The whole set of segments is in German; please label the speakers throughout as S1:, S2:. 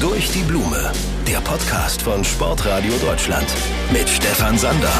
S1: Durch die Blume, der Podcast von Sportradio Deutschland mit Stefan Sander.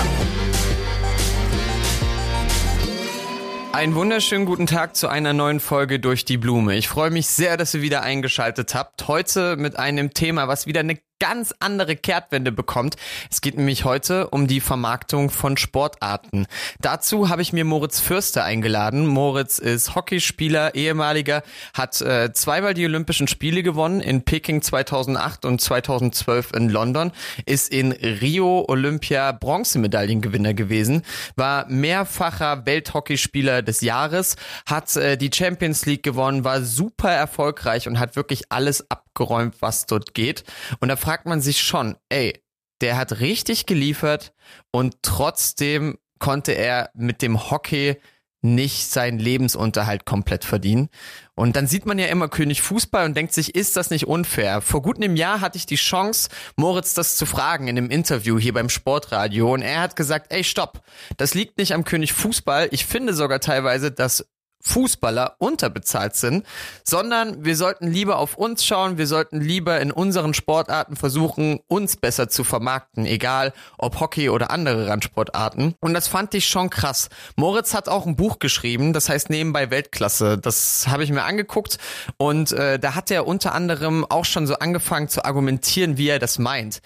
S2: Einen wunderschönen guten Tag zu einer neuen Folge durch die Blume. Ich freue mich sehr, dass ihr wieder eingeschaltet habt. Heute mit einem Thema, was wieder eine ganz andere Kehrtwende bekommt. Es geht nämlich heute um die Vermarktung von Sportarten. Dazu habe ich mir Moritz Fürster eingeladen. Moritz ist Hockeyspieler, ehemaliger, hat äh, zweimal die Olympischen Spiele gewonnen, in Peking 2008 und 2012 in London, ist in Rio Olympia Bronzemedaillengewinner gewesen, war mehrfacher Welthockeyspieler des Jahres, hat äh, die Champions League gewonnen, war super erfolgreich und hat wirklich alles abgeräumt, was dort geht. Und da fragt man sich schon, ey, der hat richtig geliefert und trotzdem konnte er mit dem Hockey nicht seinen Lebensunterhalt komplett verdienen. Und dann sieht man ja immer König Fußball und denkt sich, ist das nicht unfair? Vor gut einem Jahr hatte ich die Chance, Moritz das zu fragen in einem Interview hier beim Sportradio und er hat gesagt, ey, stopp, das liegt nicht am König Fußball. Ich finde sogar teilweise, dass Fußballer unterbezahlt sind, sondern wir sollten lieber auf uns schauen, wir sollten lieber in unseren Sportarten versuchen, uns besser zu vermarkten, egal ob Hockey oder andere Randsportarten. Und das fand ich schon krass. Moritz hat auch ein Buch geschrieben, das heißt Nebenbei Weltklasse. Das habe ich mir angeguckt und äh, da hat er unter anderem auch schon so angefangen zu argumentieren, wie er das meint.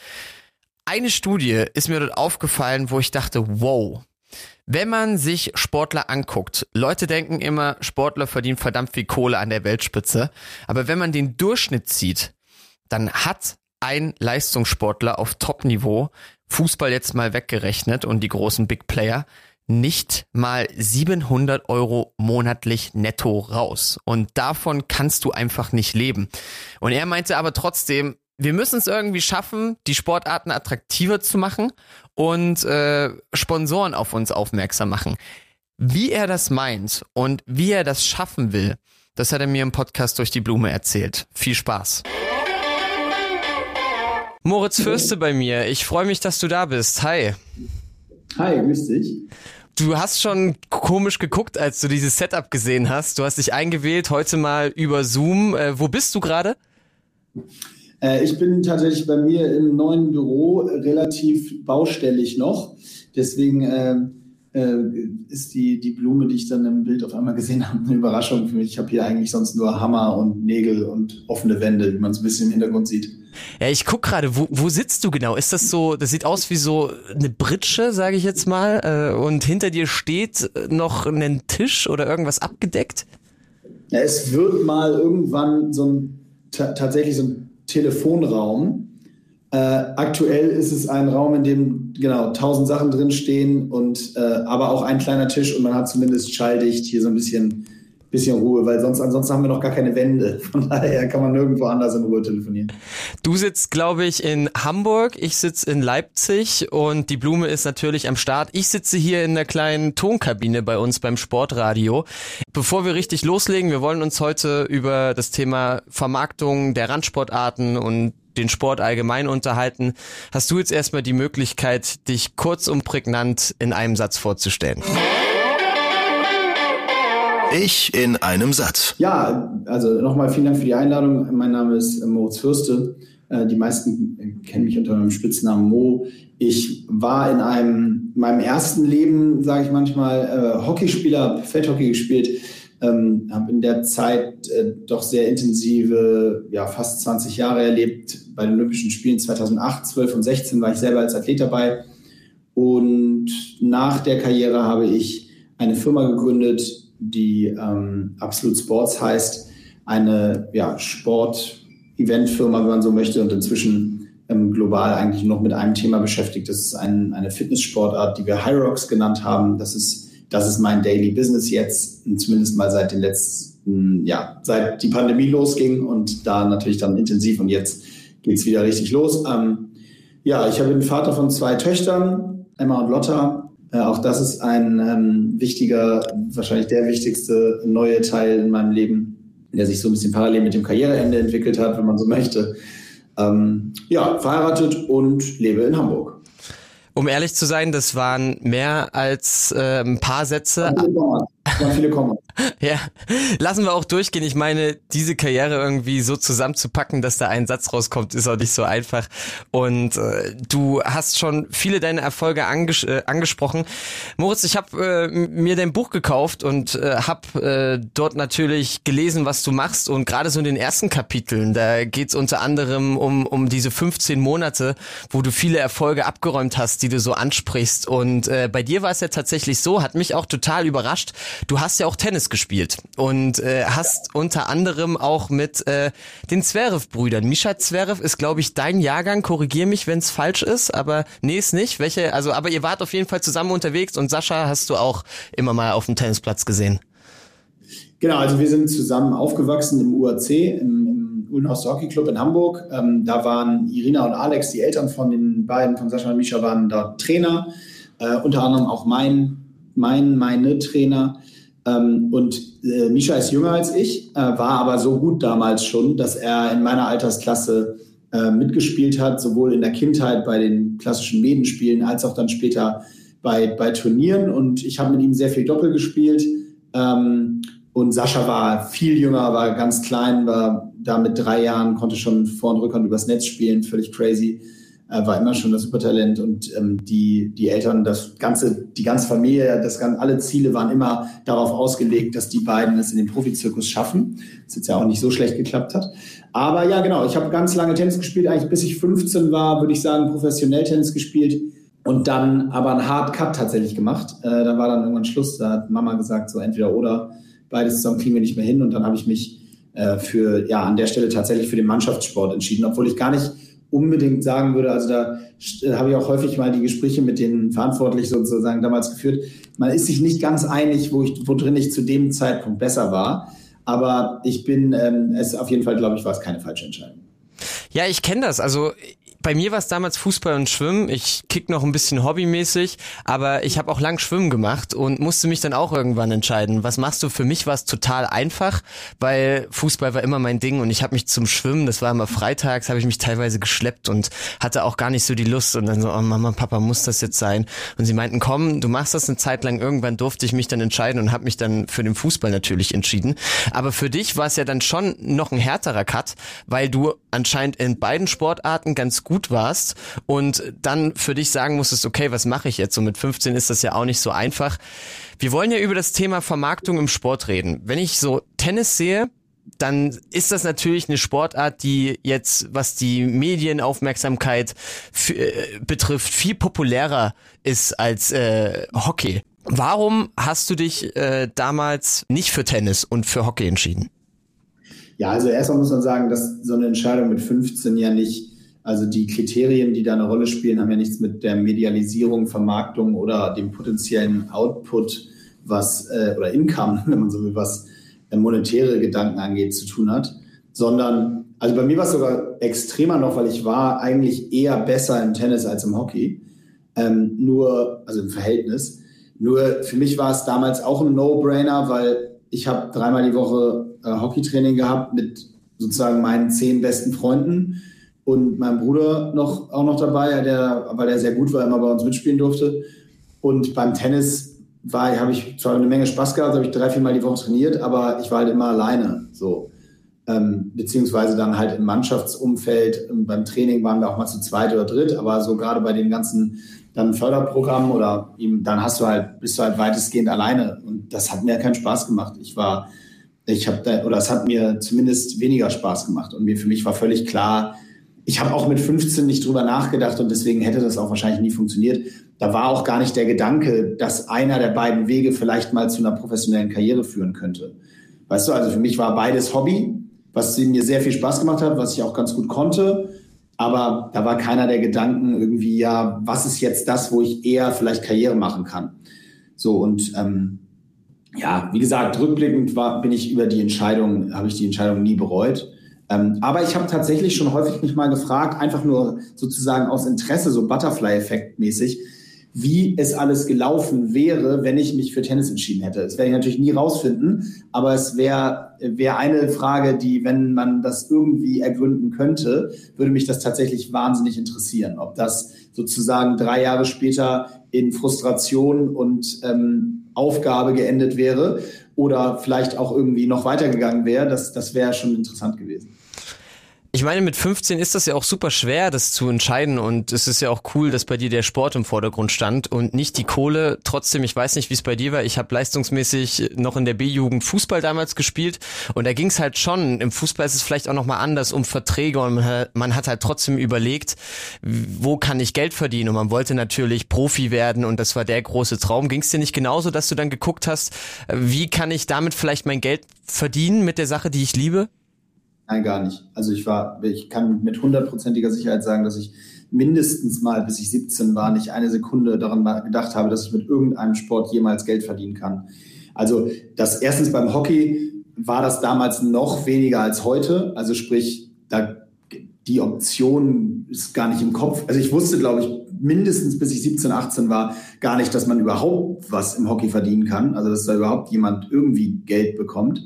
S2: Eine Studie ist mir dort aufgefallen, wo ich dachte, wow, wenn man sich Sportler anguckt, Leute denken immer, Sportler verdienen verdammt viel Kohle an der Weltspitze. Aber wenn man den Durchschnitt sieht, dann hat ein Leistungssportler auf Top-Niveau, Fußball jetzt mal weggerechnet und die großen Big Player, nicht mal 700 Euro monatlich netto raus. Und davon kannst du einfach nicht leben. Und er meinte aber trotzdem, wir müssen es irgendwie schaffen, die Sportarten attraktiver zu machen und äh, Sponsoren auf uns aufmerksam machen. Wie er das meint und wie er das schaffen will, das hat er mir im Podcast durch die Blume erzählt. Viel Spaß. Moritz Fürste bei mir. Ich freue mich, dass du da bist. Hi.
S3: Hi, grüß dich.
S2: Du hast schon komisch geguckt, als du dieses Setup gesehen hast. Du hast dich eingewählt, heute mal über Zoom. Äh, wo bist du gerade?
S3: Äh, ich bin tatsächlich bei mir im neuen Büro relativ baustellig noch. Deswegen äh, äh, ist die, die Blume, die ich dann im Bild auf einmal gesehen habe, eine Überraschung für mich. Ich habe hier eigentlich sonst nur Hammer und Nägel und offene Wände, wie man es ein bisschen im Hintergrund sieht.
S2: Ja, ich guck gerade, wo, wo sitzt du genau? Ist das so, das sieht aus wie so eine Britsche, sage ich jetzt mal, äh, und hinter dir steht noch ein Tisch oder irgendwas abgedeckt?
S3: Ja, es wird mal irgendwann so ein tatsächlich so ein Telefonraum. Äh, aktuell ist es ein Raum, in dem genau tausend Sachen drin stehen und äh, aber auch ein kleiner Tisch und man hat zumindest schalldicht hier so ein bisschen bisschen Ruhe, weil sonst ansonsten haben wir noch gar keine Wände. Von daher kann man nirgendwo anders in Ruhe telefonieren.
S2: Du sitzt, glaube ich, in Hamburg, ich sitze in Leipzig und die Blume ist natürlich am Start. Ich sitze hier in der kleinen Tonkabine bei uns beim Sportradio. Bevor wir richtig loslegen, wir wollen uns heute über das Thema Vermarktung der Randsportarten und den Sport allgemein unterhalten. Hast du jetzt erstmal die Möglichkeit, dich kurz und prägnant in einem Satz vorzustellen?
S1: Ich in einem Satz.
S3: Ja, also nochmal vielen Dank für die Einladung. Mein Name ist Moritz Fürste. Äh, die meisten kennen mich unter meinem Spitznamen Mo. Ich war in einem meinem ersten Leben, sage ich manchmal, äh, Hockeyspieler, Feldhockey gespielt. Ähm, habe in der Zeit äh, doch sehr intensive, ja fast 20 Jahre erlebt. Bei den Olympischen Spielen 2008, 12 und 16 war ich selber als Athlet dabei. Und nach der Karriere habe ich eine Firma gegründet, die ähm, Absolute Sports heißt, eine ja, Sport-Event-Firma, wenn man so möchte, und inzwischen ähm, global eigentlich noch mit einem Thema beschäftigt. Das ist ein, eine Fitnesssportart, die wir Rocks genannt haben. Das ist, das ist mein Daily Business jetzt, zumindest mal seit den letzten, ja, seit die Pandemie losging und da natürlich dann intensiv und jetzt geht es wieder richtig los. Ähm, ja, ich habe einen Vater von zwei Töchtern, Emma und Lotta, auch das ist ein ähm, wichtiger, wahrscheinlich der wichtigste neue Teil in meinem Leben, der sich so ein bisschen parallel mit dem Karriereende entwickelt hat, wenn man so möchte. Ähm, ja, verheiratet und lebe in Hamburg.
S2: Um ehrlich zu sein, das waren mehr als äh, ein paar Sätze.
S3: Waren viele Kommas.
S2: Ja, lassen wir auch durchgehen. Ich meine, diese Karriere irgendwie so zusammenzupacken, dass da ein Satz rauskommt, ist auch nicht so einfach. Und äh, du hast schon viele deiner Erfolge anges äh, angesprochen. Moritz, ich habe äh, mir dein Buch gekauft und äh, habe äh, dort natürlich gelesen, was du machst. Und gerade so in den ersten Kapiteln, da geht's unter anderem um, um diese 15 Monate, wo du viele Erfolge abgeräumt hast, die du so ansprichst. Und äh, bei dir war es ja tatsächlich so, hat mich auch total überrascht. Du hast ja auch Tennis gespielt und äh, hast ja. unter anderem auch mit äh, den Zverev-Brüdern. Mischa Zverev ist, glaube ich, dein Jahrgang. Korrigier mich, wenn es falsch ist, aber nee, ist nicht. Welche? Also, aber ihr wart auf jeden Fall zusammen unterwegs und Sascha hast du auch immer mal auf dem Tennisplatz gesehen.
S3: Genau, also wir sind zusammen aufgewachsen im UAC, im, im Ulnhaus Hockey Club in Hamburg. Ähm, da waren Irina und Alex, die Eltern von den beiden, von Sascha und Mischa, waren dort Trainer. Äh, unter anderem auch mein, mein, meine Trainer. Ähm, und äh, Misha ist jünger als ich, äh, war aber so gut damals schon, dass er in meiner Altersklasse äh, mitgespielt hat, sowohl in der Kindheit bei den klassischen Medenspielen als auch dann später bei, bei Turnieren. Und ich habe mit ihm sehr viel Doppel gespielt. Ähm, und Sascha war viel jünger, war ganz klein, war da mit drei Jahren, konnte schon Vor- und Rückhand übers Netz spielen, völlig crazy äh, war immer schon das Supertalent und ähm, die, die Eltern, das ganze, die ganze Familie, das ganze, alle Ziele waren immer darauf ausgelegt, dass die beiden es in den Profizirkus schaffen. Was jetzt ja auch nicht so schlecht geklappt hat. Aber ja, genau, ich habe ganz lange Tennis gespielt, eigentlich bis ich 15 war, würde ich sagen, professionell Tennis gespielt und dann aber einen Hard Cut tatsächlich gemacht. Äh, da war dann irgendwann Schluss, da hat Mama gesagt, so entweder oder, beides zusammen kriegen wir nicht mehr hin und dann habe ich mich äh, für, ja, an der Stelle tatsächlich für den Mannschaftssport entschieden, obwohl ich gar nicht unbedingt sagen würde, also da äh, habe ich auch häufig mal die Gespräche mit den Verantwortlichen sozusagen damals geführt. Man ist sich nicht ganz einig, wo ich, wo drin ich zu dem Zeitpunkt besser war. Aber ich bin, ähm, es auf jeden Fall, glaube ich, war es keine falsche Entscheidung.
S2: Ja, ich kenne das. Also bei mir war es damals Fußball und Schwimmen. Ich kick noch ein bisschen hobbymäßig, aber ich habe auch lang Schwimmen gemacht und musste mich dann auch irgendwann entscheiden, was machst du? Für mich war es total einfach, weil Fußball war immer mein Ding und ich habe mich zum Schwimmen, das war immer freitags, habe ich mich teilweise geschleppt und hatte auch gar nicht so die Lust und dann so, oh Mama, Papa, muss das jetzt sein? Und sie meinten, komm, du machst das eine Zeit lang. Irgendwann durfte ich mich dann entscheiden und habe mich dann für den Fußball natürlich entschieden. Aber für dich war es ja dann schon noch ein härterer Cut, weil du anscheinend in beiden Sportarten ganz gut warst und dann für dich sagen musstest, okay, was mache ich jetzt? So mit 15 ist das ja auch nicht so einfach. Wir wollen ja über das Thema Vermarktung im Sport reden. Wenn ich so Tennis sehe, dann ist das natürlich eine Sportart, die jetzt, was die Medienaufmerksamkeit äh, betrifft, viel populärer ist als äh, Hockey. Warum hast du dich äh, damals nicht für Tennis und für Hockey entschieden?
S3: Ja, also erstmal muss man sagen, dass so eine Entscheidung mit 15 ja nicht also die Kriterien, die da eine Rolle spielen, haben ja nichts mit der Medialisierung, Vermarktung oder dem potenziellen Output, was äh, oder Income, wenn man so will, was äh, monetäre Gedanken angeht, zu tun hat, sondern also bei mir war es sogar extremer noch, weil ich war eigentlich eher besser im Tennis als im Hockey. Ähm, nur, also im Verhältnis. Nur für mich war es damals auch ein No-Brainer, weil ich habe dreimal die Woche äh, Hockeytraining gehabt mit sozusagen meinen zehn besten Freunden und mein Bruder noch, auch noch dabei, der, weil er sehr gut war, immer bei uns mitspielen durfte. Und beim Tennis war, habe ich zwar eine Menge Spaß gehabt, habe ich drei, vier Mal die Woche trainiert, aber ich war halt immer alleine, so. Ähm, beziehungsweise dann halt im Mannschaftsumfeld. Ähm, beim Training waren wir auch mal zu zweit oder dritt, aber so gerade bei den ganzen dann Förderprogrammen oder ihm, dann hast du halt, bist du halt weitestgehend alleine. Und das hat mir keinen Spaß gemacht. Ich war, ich habe da, oder es hat mir zumindest weniger Spaß gemacht. Und mir für mich war völlig klar, ich habe auch mit 15 nicht drüber nachgedacht und deswegen hätte das auch wahrscheinlich nie funktioniert. Da war auch gar nicht der Gedanke, dass einer der beiden Wege vielleicht mal zu einer professionellen Karriere führen könnte. Weißt du, also für mich war beides Hobby, was mir sehr viel Spaß gemacht hat, was ich auch ganz gut konnte. Aber da war keiner der Gedanken irgendwie, ja, was ist jetzt das, wo ich eher vielleicht Karriere machen kann? So und ähm, ja, wie gesagt, rückblickend war, bin ich über die Entscheidung, habe ich die Entscheidung nie bereut. Ähm, aber ich habe tatsächlich schon häufig mich mal gefragt, einfach nur sozusagen aus Interesse, so Butterfly-Effekt mäßig, wie es alles gelaufen wäre, wenn ich mich für Tennis entschieden hätte. Das werde ich natürlich nie rausfinden, aber es wäre wär eine Frage, die, wenn man das irgendwie ergründen könnte, würde mich das tatsächlich wahnsinnig interessieren. Ob das sozusagen drei Jahre später in Frustration und ähm, Aufgabe geendet wäre oder vielleicht auch irgendwie noch weitergegangen wäre. Das, das wäre schon interessant gewesen.
S2: Ich meine, mit 15 ist das ja auch super schwer, das zu entscheiden und es ist ja auch cool, dass bei dir der Sport im Vordergrund stand und nicht die Kohle. Trotzdem, ich weiß nicht, wie es bei dir war. Ich habe leistungsmäßig noch in der B-Jugend Fußball damals gespielt und da ging es halt schon. Im Fußball ist es vielleicht auch nochmal anders um Verträge und man hat halt trotzdem überlegt, wo kann ich Geld verdienen und man wollte natürlich Profi werden und das war der große Traum. Ging es dir nicht genauso, dass du dann geguckt hast, wie kann ich damit vielleicht mein Geld verdienen mit der Sache, die ich liebe?
S3: Nein, gar nicht. Also ich war, ich kann mit hundertprozentiger Sicherheit sagen, dass ich mindestens mal, bis ich 17 war, nicht eine Sekunde daran gedacht habe, dass ich mit irgendeinem Sport jemals Geld verdienen kann. Also das erstens beim Hockey war das damals noch weniger als heute. Also sprich, da die Option ist gar nicht im Kopf. Also ich wusste, glaube ich, mindestens bis ich 17, 18 war, gar nicht, dass man überhaupt was im Hockey verdienen kann. Also dass da überhaupt jemand irgendwie Geld bekommt.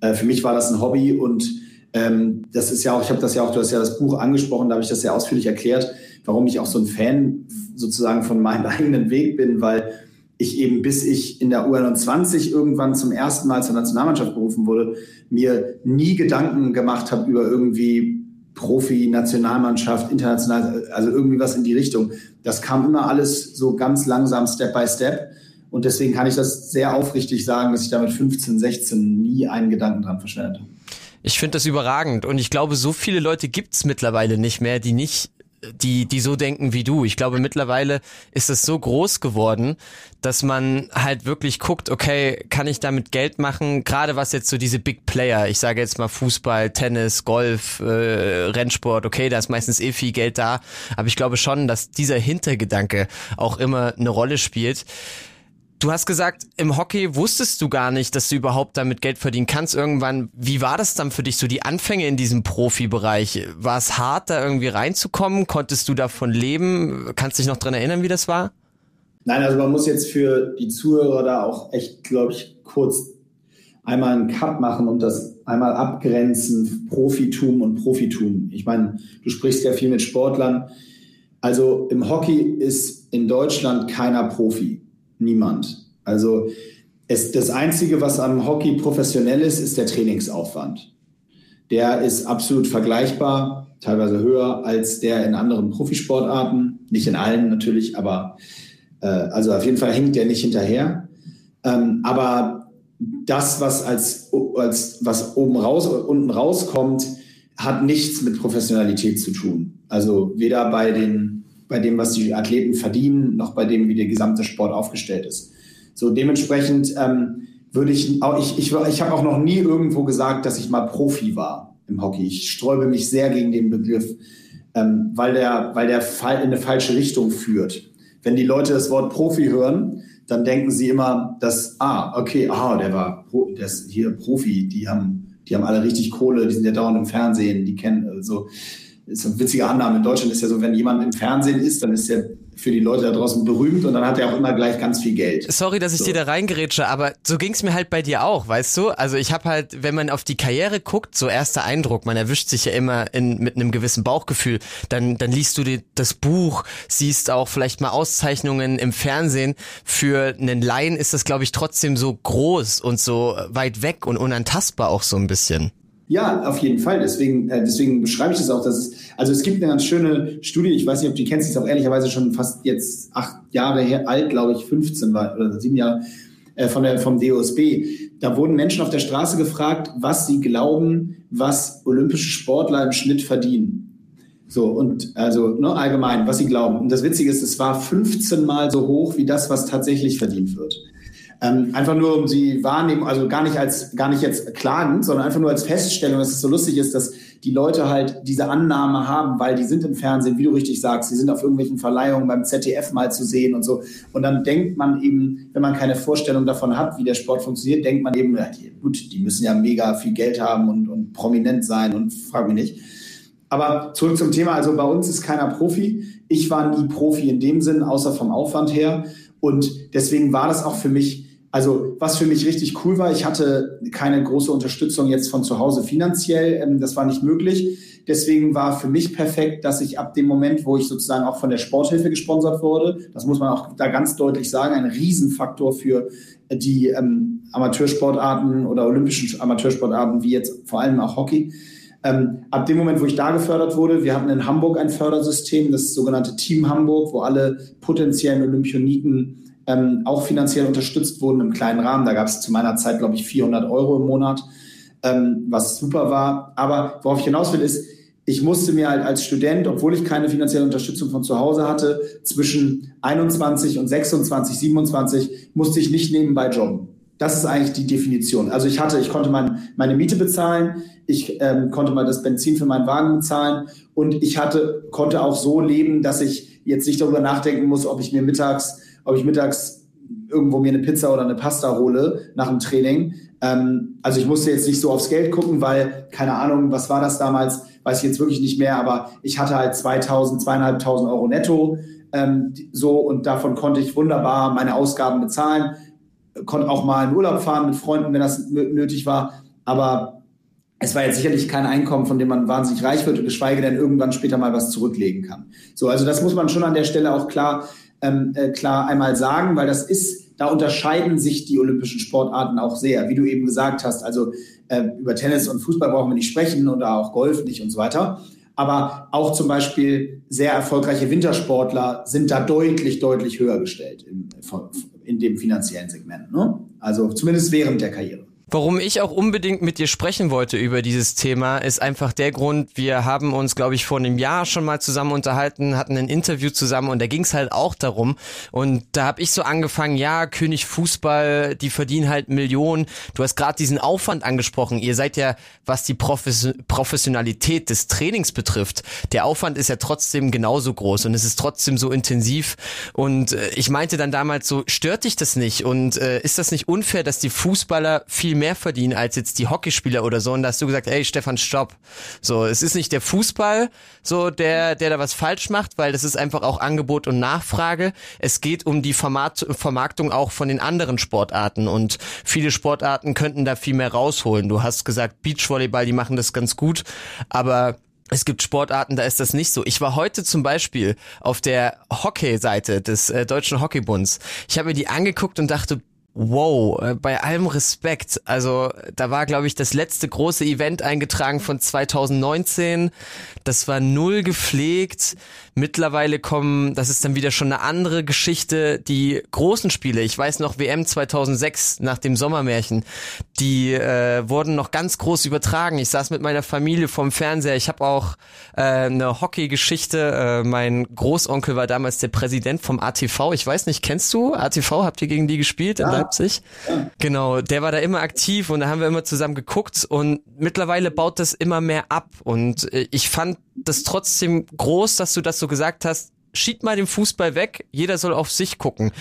S3: Äh, für mich war das ein Hobby und ähm, das ist ja auch, ich habe das ja auch, du hast ja das Buch angesprochen, da habe ich das sehr ausführlich erklärt, warum ich auch so ein Fan sozusagen von meinem eigenen Weg bin, weil ich eben bis ich in der U21 irgendwann zum ersten Mal zur Nationalmannschaft berufen wurde, mir nie Gedanken gemacht habe über irgendwie Profi, Nationalmannschaft, international, also irgendwie was in die Richtung. Das kam immer alles so ganz langsam, Step by Step. Und deswegen kann ich das sehr aufrichtig sagen, dass ich da mit 15, 16 nie einen Gedanken dran verschwendet habe.
S2: Ich finde das überragend und ich glaube, so viele Leute gibt's mittlerweile nicht mehr, die nicht die, die so denken wie du. Ich glaube, mittlerweile ist es so groß geworden, dass man halt wirklich guckt, okay, kann ich damit Geld machen? Gerade was jetzt so diese Big Player, ich sage jetzt mal Fußball, Tennis, Golf, äh, Rennsport, okay, da ist meistens eh viel Geld da. Aber ich glaube schon, dass dieser Hintergedanke auch immer eine Rolle spielt. Du hast gesagt, im Hockey wusstest du gar nicht, dass du überhaupt damit Geld verdienen kannst irgendwann. Wie war das dann für dich, so die Anfänge in diesem Profibereich? War es hart, da irgendwie reinzukommen? Konntest du davon leben? Kannst dich noch dran erinnern, wie das war?
S3: Nein, also man muss jetzt für die Zuhörer da auch echt, glaube ich, kurz einmal einen Cut machen und das einmal abgrenzen, Profitum und Profitum. Ich meine, du sprichst ja viel mit Sportlern. Also im Hockey ist in Deutschland keiner Profi. Niemand. Also es, das Einzige, was am Hockey professionell ist, ist der Trainingsaufwand. Der ist absolut vergleichbar, teilweise höher als der in anderen Profisportarten. Nicht in allen natürlich, aber äh, also auf jeden Fall hängt der nicht hinterher. Ähm, aber das, was als, als was oben raus, unten rauskommt, hat nichts mit Professionalität zu tun. Also weder bei den bei dem, was die Athleten verdienen, noch bei dem, wie der gesamte Sport aufgestellt ist. So dementsprechend ähm, würde ich, auch, ich, ich, ich habe auch noch nie irgendwo gesagt, dass ich mal Profi war im Hockey. Ich sträube mich sehr gegen den Begriff, ähm, weil der, weil der in eine falsche Richtung führt. Wenn die Leute das Wort Profi hören, dann denken sie immer, dass, ah, okay, ah, der war, der ist hier Profi, die haben, die haben alle richtig Kohle, die sind ja dauernd im Fernsehen, die kennen, so. Also, ist eine witzige Annahme. In Deutschland ist ja so, wenn jemand im Fernsehen ist, dann ist er für die Leute da draußen berühmt und dann hat er auch immer gleich ganz viel Geld.
S2: Sorry, dass ich so. dir da reingerätsche, aber so ging's mir halt bei dir auch, weißt du? Also ich habe halt, wenn man auf die Karriere guckt, so erster Eindruck, man erwischt sich ja immer in, mit einem gewissen Bauchgefühl, dann, dann liest du dir das Buch, siehst auch vielleicht mal Auszeichnungen im Fernsehen. Für einen Laien ist das, glaube ich, trotzdem so groß und so weit weg und unantastbar auch so ein bisschen.
S3: Ja, auf jeden Fall. Deswegen, äh, deswegen beschreibe ich das auch. Dass es, also es gibt eine ganz schöne Studie, ich weiß nicht, ob du die kennst, die ist auch ehrlicherweise schon fast jetzt acht Jahre her, alt, glaube ich, 15 war, oder sieben Jahre äh, von der, vom DOSB. Da wurden Menschen auf der Straße gefragt, was sie glauben, was olympische Sportler im Schnitt verdienen. So, und also ne, allgemein, was sie glauben. Und das Witzige ist, es war 15 Mal so hoch wie das, was tatsächlich verdient wird. Ähm, einfach nur um sie wahrnehmen, also gar nicht als, gar nicht jetzt klagend, sondern einfach nur als Feststellung, dass es so lustig ist, dass die Leute halt diese Annahme haben, weil die sind im Fernsehen, wie du richtig sagst, die sind auf irgendwelchen Verleihungen beim ZDF mal zu sehen und so. Und dann denkt man eben, wenn man keine Vorstellung davon hat, wie der Sport funktioniert, denkt man eben, ja, gut, die müssen ja mega viel Geld haben und, und prominent sein und frag mich nicht. Aber zurück zum Thema. Also bei uns ist keiner Profi. Ich war nie Profi in dem Sinn, außer vom Aufwand her. Und deswegen war das auch für mich also was für mich richtig cool war, ich hatte keine große Unterstützung jetzt von zu Hause finanziell, ähm, das war nicht möglich. Deswegen war für mich perfekt, dass ich ab dem Moment, wo ich sozusagen auch von der Sporthilfe gesponsert wurde, das muss man auch da ganz deutlich sagen, ein Riesenfaktor für die ähm, Amateursportarten oder olympischen Amateursportarten, wie jetzt vor allem auch Hockey. Ähm, ab dem Moment, wo ich da gefördert wurde, wir hatten in Hamburg ein Fördersystem, das sogenannte Team Hamburg, wo alle potenziellen Olympioniken ähm, auch finanziell unterstützt wurden im kleinen Rahmen. Da gab es zu meiner Zeit, glaube ich, 400 Euro im Monat, ähm, was super war. Aber worauf ich hinaus will, ist, ich musste mir halt als Student, obwohl ich keine finanzielle Unterstützung von zu Hause hatte, zwischen 21 und 26, 27, musste ich nicht nebenbei jobben. Das ist eigentlich die Definition. Also ich hatte, ich konnte mein, meine Miete bezahlen, ich ähm, konnte mal das Benzin für meinen Wagen bezahlen und ich hatte, konnte auch so leben, dass ich jetzt nicht darüber nachdenken muss, ob ich mir mittags, ob ich mittags irgendwo mir eine Pizza oder eine Pasta hole nach dem Training. Ähm, also ich musste jetzt nicht so aufs Geld gucken, weil, keine Ahnung, was war das damals, weiß ich jetzt wirklich nicht mehr, aber ich hatte halt 2000, zweieinhalbtausend Euro netto, ähm, so und davon konnte ich wunderbar meine Ausgaben bezahlen konnte auch mal in Urlaub fahren mit Freunden, wenn das nötig war. Aber es war jetzt sicherlich kein Einkommen, von dem man wahnsinnig reich wird, geschweige denn irgendwann später mal was zurücklegen kann. So, also das muss man schon an der Stelle auch klar, ähm, äh, klar einmal sagen, weil das ist, da unterscheiden sich die olympischen Sportarten auch sehr, wie du eben gesagt hast. Also äh, über Tennis und Fußball brauchen wir nicht sprechen oder auch Golf nicht und so weiter. Aber auch zum Beispiel sehr erfolgreiche Wintersportler sind da deutlich, deutlich höher gestellt im, in dem finanziellen Segment. Ne? Also zumindest während der Karriere.
S2: Warum ich auch unbedingt mit dir sprechen wollte über dieses Thema, ist einfach der Grund, wir haben uns, glaube ich, vor einem Jahr schon mal zusammen unterhalten, hatten ein Interview zusammen und da ging es halt auch darum. Und da habe ich so angefangen, ja, König Fußball, die verdienen halt Millionen. Du hast gerade diesen Aufwand angesprochen. Ihr seid ja, was die Profes Professionalität des Trainings betrifft, der Aufwand ist ja trotzdem genauso groß und es ist trotzdem so intensiv. Und äh, ich meinte dann damals so, stört dich das nicht? Und äh, ist das nicht unfair, dass die Fußballer viel mehr verdienen als jetzt die Hockeyspieler oder so. Und da hast du gesagt, ey Stefan, stopp. So, es ist nicht der Fußball, so der, der da was falsch macht, weil das ist einfach auch Angebot und Nachfrage. Es geht um die Vermarkt Vermarktung auch von den anderen Sportarten und viele Sportarten könnten da viel mehr rausholen. Du hast gesagt, Beachvolleyball, die machen das ganz gut, aber es gibt Sportarten, da ist das nicht so. Ich war heute zum Beispiel auf der Hockey-Seite des äh, Deutschen Hockeybunds. Ich habe mir die angeguckt und dachte, Wow, äh, bei allem Respekt. Also da war, glaube ich, das letzte große Event eingetragen von 2019. Das war null gepflegt. Mittlerweile kommen, das ist dann wieder schon eine andere Geschichte, die großen Spiele. Ich weiß noch, WM 2006 nach dem Sommermärchen, die äh, wurden noch ganz groß übertragen. Ich saß mit meiner Familie vorm Fernseher. Ich habe auch äh, eine Hockey-Geschichte. Äh, mein Großonkel war damals der Präsident vom ATV. Ich weiß nicht, kennst du ATV? Habt ihr gegen die gespielt in ja. Leipzig? Ja. Genau, der war da immer aktiv und da haben wir immer zusammen geguckt und mittlerweile baut das immer mehr ab und äh, ich fand das trotzdem groß, dass du das so gesagt hast, schieb mal den Fußball weg, jeder soll auf sich gucken.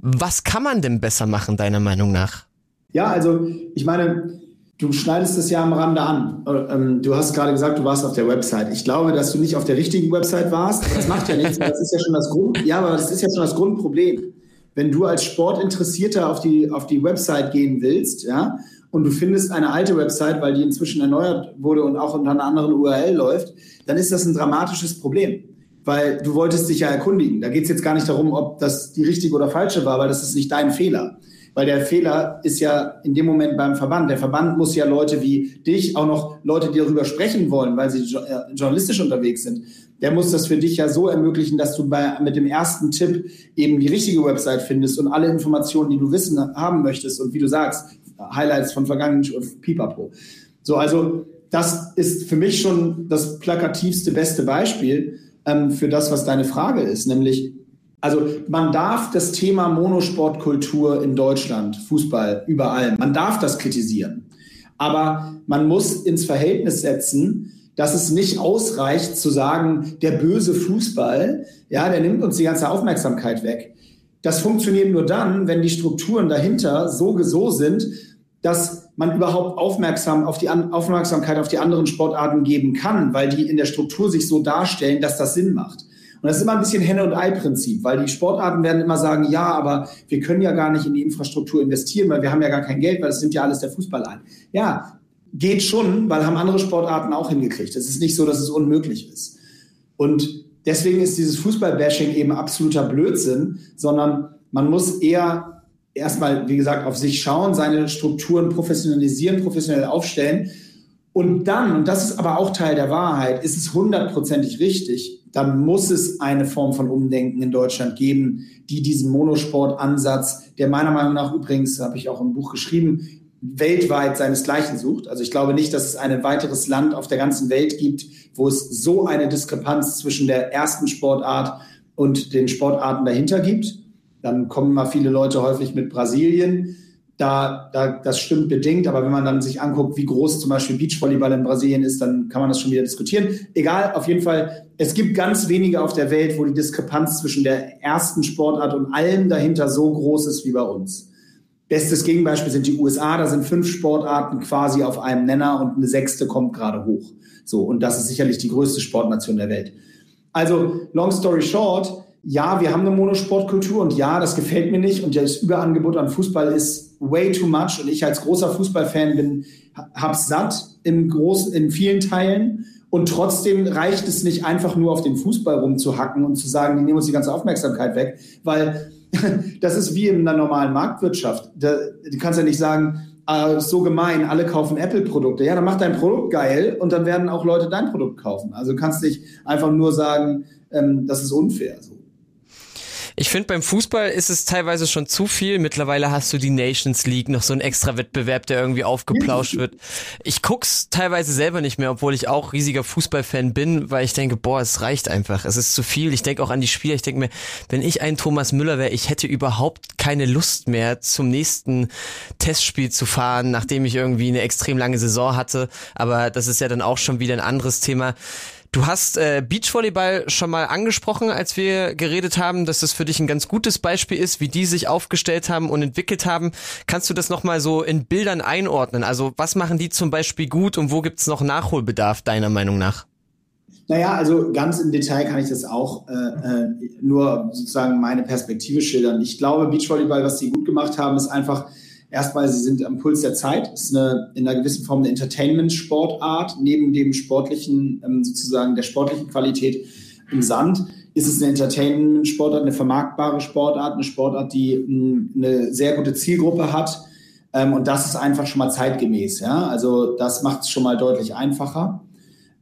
S2: Was kann man denn besser machen, deiner Meinung nach?
S3: Ja, also ich meine, du schneidest es ja am Rande an. Ähm, du hast gerade gesagt, du warst auf der Website. Ich glaube, dass du nicht auf der richtigen Website warst, das macht ja nichts. Das ist ja schon das Grund, ja, aber das ist ja schon das Grundproblem. Wenn du als Sportinteressierter auf die, auf die Website gehen willst, ja, und du findest eine alte Website, weil die inzwischen erneuert wurde und auch unter einer anderen URL läuft, dann ist das ein dramatisches Problem. Weil du wolltest dich ja erkundigen. Da geht es jetzt gar nicht darum, ob das die richtige oder falsche war, weil das ist nicht dein Fehler. Weil der Fehler ist ja in dem Moment beim Verband. Der Verband muss ja Leute wie dich, auch noch Leute, die darüber sprechen wollen, weil sie äh, journalistisch unterwegs sind, der muss das für dich ja so ermöglichen, dass du bei, mit dem ersten Tipp eben die richtige Website findest und alle Informationen, die du wissen haben möchtest und wie du sagst, Highlights von vergangenen und Pipapo. So, also das ist für mich schon das plakativste, beste Beispiel ähm, für das, was deine Frage ist, nämlich also man darf das Thema Monosportkultur in Deutschland, Fußball, überall, man darf das kritisieren. Aber man muss ins Verhältnis setzen, dass es nicht ausreicht zu sagen, der böse Fußball, ja, der nimmt uns die ganze Aufmerksamkeit weg. Das funktioniert nur dann, wenn die Strukturen dahinter so, so sind, dass man überhaupt aufmerksam auf die Aufmerksamkeit auf die anderen Sportarten geben kann, weil die in der Struktur sich so darstellen, dass das Sinn macht. Und das ist immer ein bisschen Henne- und Ei-Prinzip, weil die Sportarten werden immer sagen, ja, aber wir können ja gar nicht in die Infrastruktur investieren, weil wir haben ja gar kein Geld, weil das nimmt ja alles der Fußball ein. Ja, geht schon, weil haben andere Sportarten auch hingekriegt. Es ist nicht so, dass es unmöglich ist. Und deswegen ist dieses Fußball-Bashing eben absoluter Blödsinn, sondern man muss eher erstmal, wie gesagt, auf sich schauen, seine Strukturen professionalisieren, professionell aufstellen. Und dann, und das ist aber auch Teil der Wahrheit, ist es hundertprozentig richtig, dann muss es eine Form von Umdenken in Deutschland geben, die diesen Monosport-Ansatz, der meiner Meinung nach übrigens, habe ich auch im Buch geschrieben, weltweit seinesgleichen sucht. Also ich glaube nicht, dass es ein weiteres Land auf der ganzen Welt gibt, wo es so eine Diskrepanz zwischen der ersten Sportart und den Sportarten dahinter gibt. Dann kommen mal viele Leute häufig mit Brasilien. Da, da, das stimmt bedingt, aber wenn man dann sich anguckt, wie groß zum Beispiel Beachvolleyball in Brasilien ist, dann kann man das schon wieder diskutieren. Egal, auf jeden Fall, es gibt ganz wenige auf der Welt, wo die Diskrepanz zwischen der ersten Sportart und allem dahinter so groß ist wie bei uns. Bestes Gegenbeispiel sind die USA, da sind fünf Sportarten quasi auf einem Nenner und eine sechste kommt gerade hoch. So, und das ist sicherlich die größte Sportnation der Welt. Also, long story short, ja, wir haben eine Monosportkultur und ja, das gefällt mir nicht und das Überangebot an Fußball ist way too much und ich als großer Fußballfan bin, hab's satt im großen, in vielen Teilen und trotzdem reicht es nicht einfach nur auf den Fußball rumzuhacken und zu sagen, die nehmen uns die ganze Aufmerksamkeit weg, weil das ist wie in einer normalen Marktwirtschaft. Da, du kannst ja nicht sagen, äh, so gemein, alle kaufen Apple-Produkte. Ja, dann mach dein Produkt geil und dann werden auch Leute dein Produkt kaufen. Also du kannst nicht einfach nur sagen, ähm, das ist unfair. So.
S2: Ich finde, beim Fußball ist es teilweise schon zu viel. Mittlerweile hast du die Nations League, noch so ein extra Wettbewerb, der irgendwie aufgeplauscht wird. Ich guck's teilweise selber nicht mehr, obwohl ich auch riesiger Fußballfan bin, weil ich denke, boah, es reicht einfach. Es ist zu viel. Ich denke auch an die Spieler. Ich denke mir, wenn ich ein Thomas Müller wäre, ich hätte überhaupt keine Lust mehr, zum nächsten Testspiel zu fahren, nachdem ich irgendwie eine extrem lange Saison hatte. Aber das ist ja dann auch schon wieder ein anderes Thema. Du hast äh, Beachvolleyball schon mal angesprochen, als wir geredet haben, dass das für dich ein ganz gutes Beispiel ist, wie die sich aufgestellt haben und entwickelt haben. Kannst du das nochmal so in Bildern einordnen? Also was machen die zum Beispiel gut und wo gibt's noch Nachholbedarf deiner Meinung nach?
S3: Naja, also ganz im Detail kann ich das auch äh, äh, nur sozusagen meine Perspektive schildern. Ich glaube, Beachvolleyball, was sie gut gemacht haben, ist einfach, Erstmal, sie sind am Puls der Zeit. Ist eine, in einer gewissen Form eine Entertainment-Sportart. Neben dem sportlichen, ähm, sozusagen der sportlichen Qualität im Sand ist es eine Entertainment-Sportart, eine vermarktbare Sportart, eine Sportart, die ähm, eine sehr gute Zielgruppe hat. Ähm, und das ist einfach schon mal zeitgemäß. Ja? Also das macht es schon mal deutlich einfacher.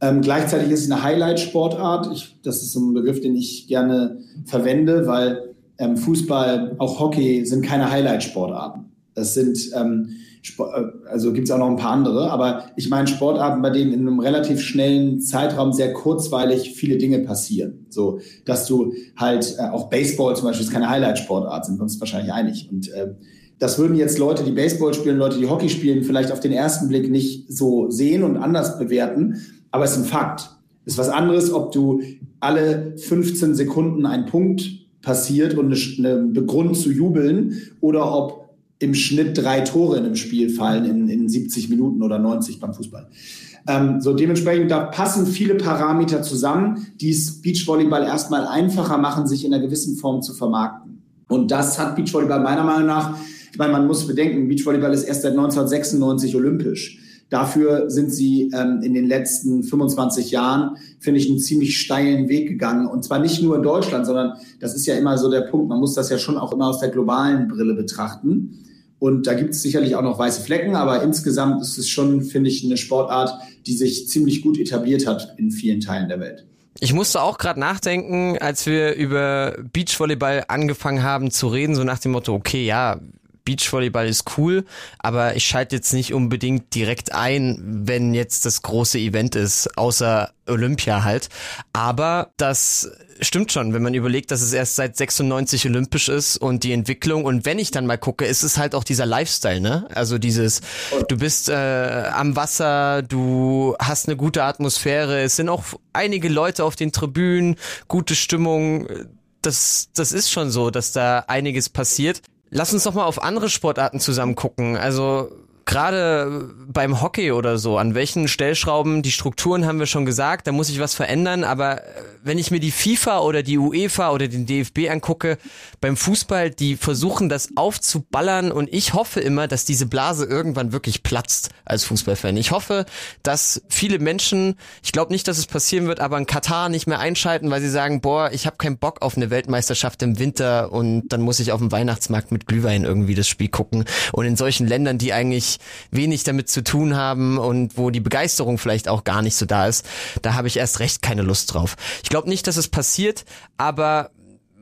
S3: Ähm, gleichzeitig ist es eine Highlight-Sportart. das ist ein Begriff, den ich gerne verwende, weil ähm, Fußball, auch Hockey sind keine Highlight-Sportarten. Das sind, ähm, äh, also gibt es auch noch ein paar andere, aber ich meine Sportarten, bei denen in einem relativ schnellen Zeitraum sehr kurzweilig viele Dinge passieren. So, dass du halt, äh, auch Baseball zum Beispiel ist keine Highlight-Sportart, sind wir uns wahrscheinlich einig. Und äh, das würden jetzt Leute, die Baseball spielen, Leute, die Hockey spielen, vielleicht auf den ersten Blick nicht so sehen und anders bewerten, aber es ist ein Fakt. Es ist was anderes, ob du alle 15 Sekunden ein Punkt passiert und eine, eine Grund zu jubeln oder ob im Schnitt drei Tore in einem Spiel fallen in, in 70 Minuten oder 90 beim Fußball. Ähm, so dementsprechend, da passen viele Parameter zusammen, die es Beachvolleyball erstmal einfacher machen, sich in einer gewissen Form zu vermarkten. Und das hat Beachvolleyball meiner Meinung nach, ich meine, man muss bedenken, Beachvolleyball ist erst seit 1996 olympisch. Dafür sind sie ähm, in den letzten 25 Jahren, finde ich, einen ziemlich steilen Weg gegangen. Und zwar nicht nur in Deutschland, sondern das ist ja immer so der Punkt, man muss das ja schon auch immer aus der globalen Brille betrachten. Und da gibt es sicherlich auch noch weiße Flecken, aber insgesamt ist es schon, finde ich, eine Sportart, die sich ziemlich gut etabliert hat in vielen Teilen der Welt.
S2: Ich musste auch gerade nachdenken, als wir über Beachvolleyball angefangen haben zu reden, so nach dem Motto, okay, ja, Beachvolleyball ist cool, aber ich schalte jetzt nicht unbedingt direkt ein, wenn jetzt das große Event ist, außer Olympia halt. Aber das stimmt schon, wenn man überlegt, dass es erst seit 96 olympisch ist und die Entwicklung und wenn ich dann mal gucke, ist es halt auch dieser Lifestyle, ne? Also dieses, du bist äh, am Wasser, du hast eine gute Atmosphäre, es sind auch einige Leute auf den Tribünen, gute Stimmung. Das, das ist schon so, dass da einiges passiert. Lass uns doch mal auf andere Sportarten zusammen gucken. Also gerade beim Hockey oder so, an welchen Stellschrauben, die Strukturen haben wir schon gesagt, da muss ich was verändern, aber äh, wenn ich mir die FIFA oder die UEFA oder den DFB angucke, beim Fußball, die versuchen das aufzuballern und ich hoffe immer, dass diese Blase irgendwann wirklich platzt als Fußballfan. Ich hoffe, dass viele Menschen, ich glaube nicht, dass es passieren wird, aber in Katar nicht mehr einschalten, weil sie sagen, boah, ich habe keinen Bock auf eine Weltmeisterschaft im Winter und dann muss ich auf dem Weihnachtsmarkt mit Glühwein irgendwie das Spiel gucken. Und in solchen Ländern, die eigentlich wenig damit zu tun haben und wo die Begeisterung vielleicht auch gar nicht so da ist, da habe ich erst recht keine Lust drauf. Ich glaube nicht, dass es passiert, aber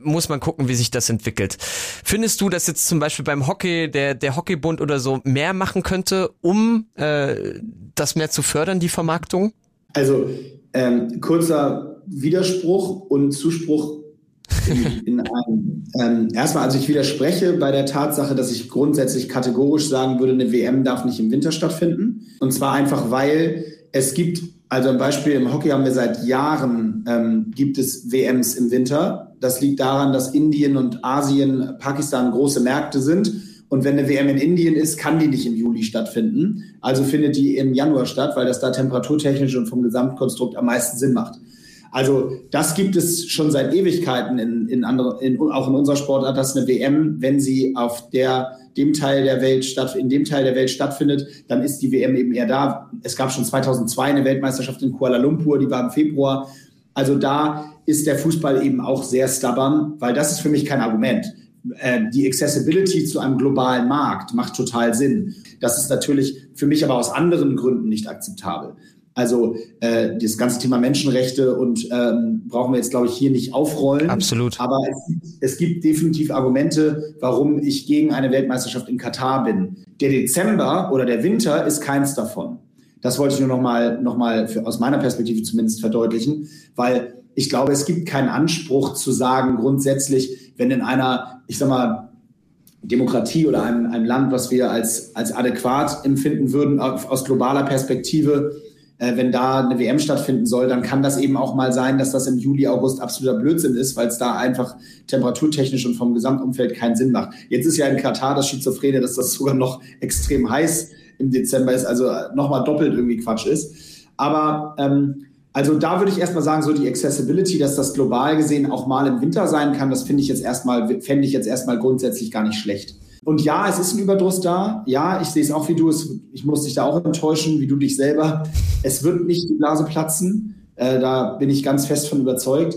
S2: muss man gucken, wie sich das entwickelt. Findest du, dass jetzt zum Beispiel beim Hockey der, der Hockeybund oder so mehr machen könnte, um äh, das mehr zu fördern, die Vermarktung?
S3: Also ähm, kurzer Widerspruch und Zuspruch in, in einem, ähm, erstmal, also ich widerspreche bei der Tatsache, dass ich grundsätzlich kategorisch sagen würde, eine WM darf nicht im Winter stattfinden. Und zwar einfach, weil es gibt, also ein Beispiel im Hockey haben wir seit Jahren, ähm, gibt es WMs im Winter. Das liegt daran, dass Indien und Asien, Pakistan große Märkte sind. Und wenn eine WM in Indien ist, kann die nicht im Juli stattfinden. Also findet die im Januar statt, weil das da temperaturtechnisch und vom Gesamtkonstrukt am meisten Sinn macht. Also das gibt es schon seit Ewigkeiten in, in andere, in, auch in unserer Sportart, dass eine WM, wenn sie auf der dem Teil der Welt statt, in dem Teil der Welt stattfindet, dann ist die WM eben eher da. Es gab schon 2002 eine Weltmeisterschaft in Kuala Lumpur, die war im Februar. Also da ist der Fußball eben auch sehr stubborn, weil das ist für mich kein Argument. Äh, die Accessibility zu einem globalen Markt macht total Sinn. Das ist natürlich für mich aber aus anderen Gründen nicht akzeptabel. Also äh, das ganze Thema Menschenrechte und ähm, brauchen wir jetzt, glaube ich, hier nicht aufrollen.
S2: Absolut.
S3: Aber es, es, gibt definitiv Argumente, warum ich gegen eine Weltmeisterschaft in Katar bin. Der Dezember oder der Winter ist keins davon. Das wollte ich nur nochmal noch mal für, aus meiner Perspektive zumindest verdeutlichen, weil ich glaube, es gibt keinen Anspruch zu sagen, grundsätzlich, wenn in einer, ich sag mal, Demokratie oder einem, einem Land, was wir als, als adäquat empfinden würden, aus globaler Perspektive, äh, wenn da eine WM stattfinden soll, dann kann das eben auch mal sein, dass das im Juli, August absoluter Blödsinn ist, weil es da einfach temperaturtechnisch und vom Gesamtumfeld keinen Sinn macht. Jetzt ist ja in Katar das Schizophrene, dass das sogar noch extrem heiß im Dezember ist, also nochmal doppelt irgendwie Quatsch ist. Aber ähm, also da würde ich erstmal sagen, so die Accessibility, dass das global gesehen auch mal im Winter sein kann, das finde ich jetzt erstmal, fände ich jetzt erstmal grundsätzlich gar nicht schlecht. Und ja, es ist ein Überdruss da. Ja, ich sehe es auch wie du. ich muss dich da auch enttäuschen, wie du dich selber. Es wird nicht die Blase platzen. Äh, da bin ich ganz fest von überzeugt.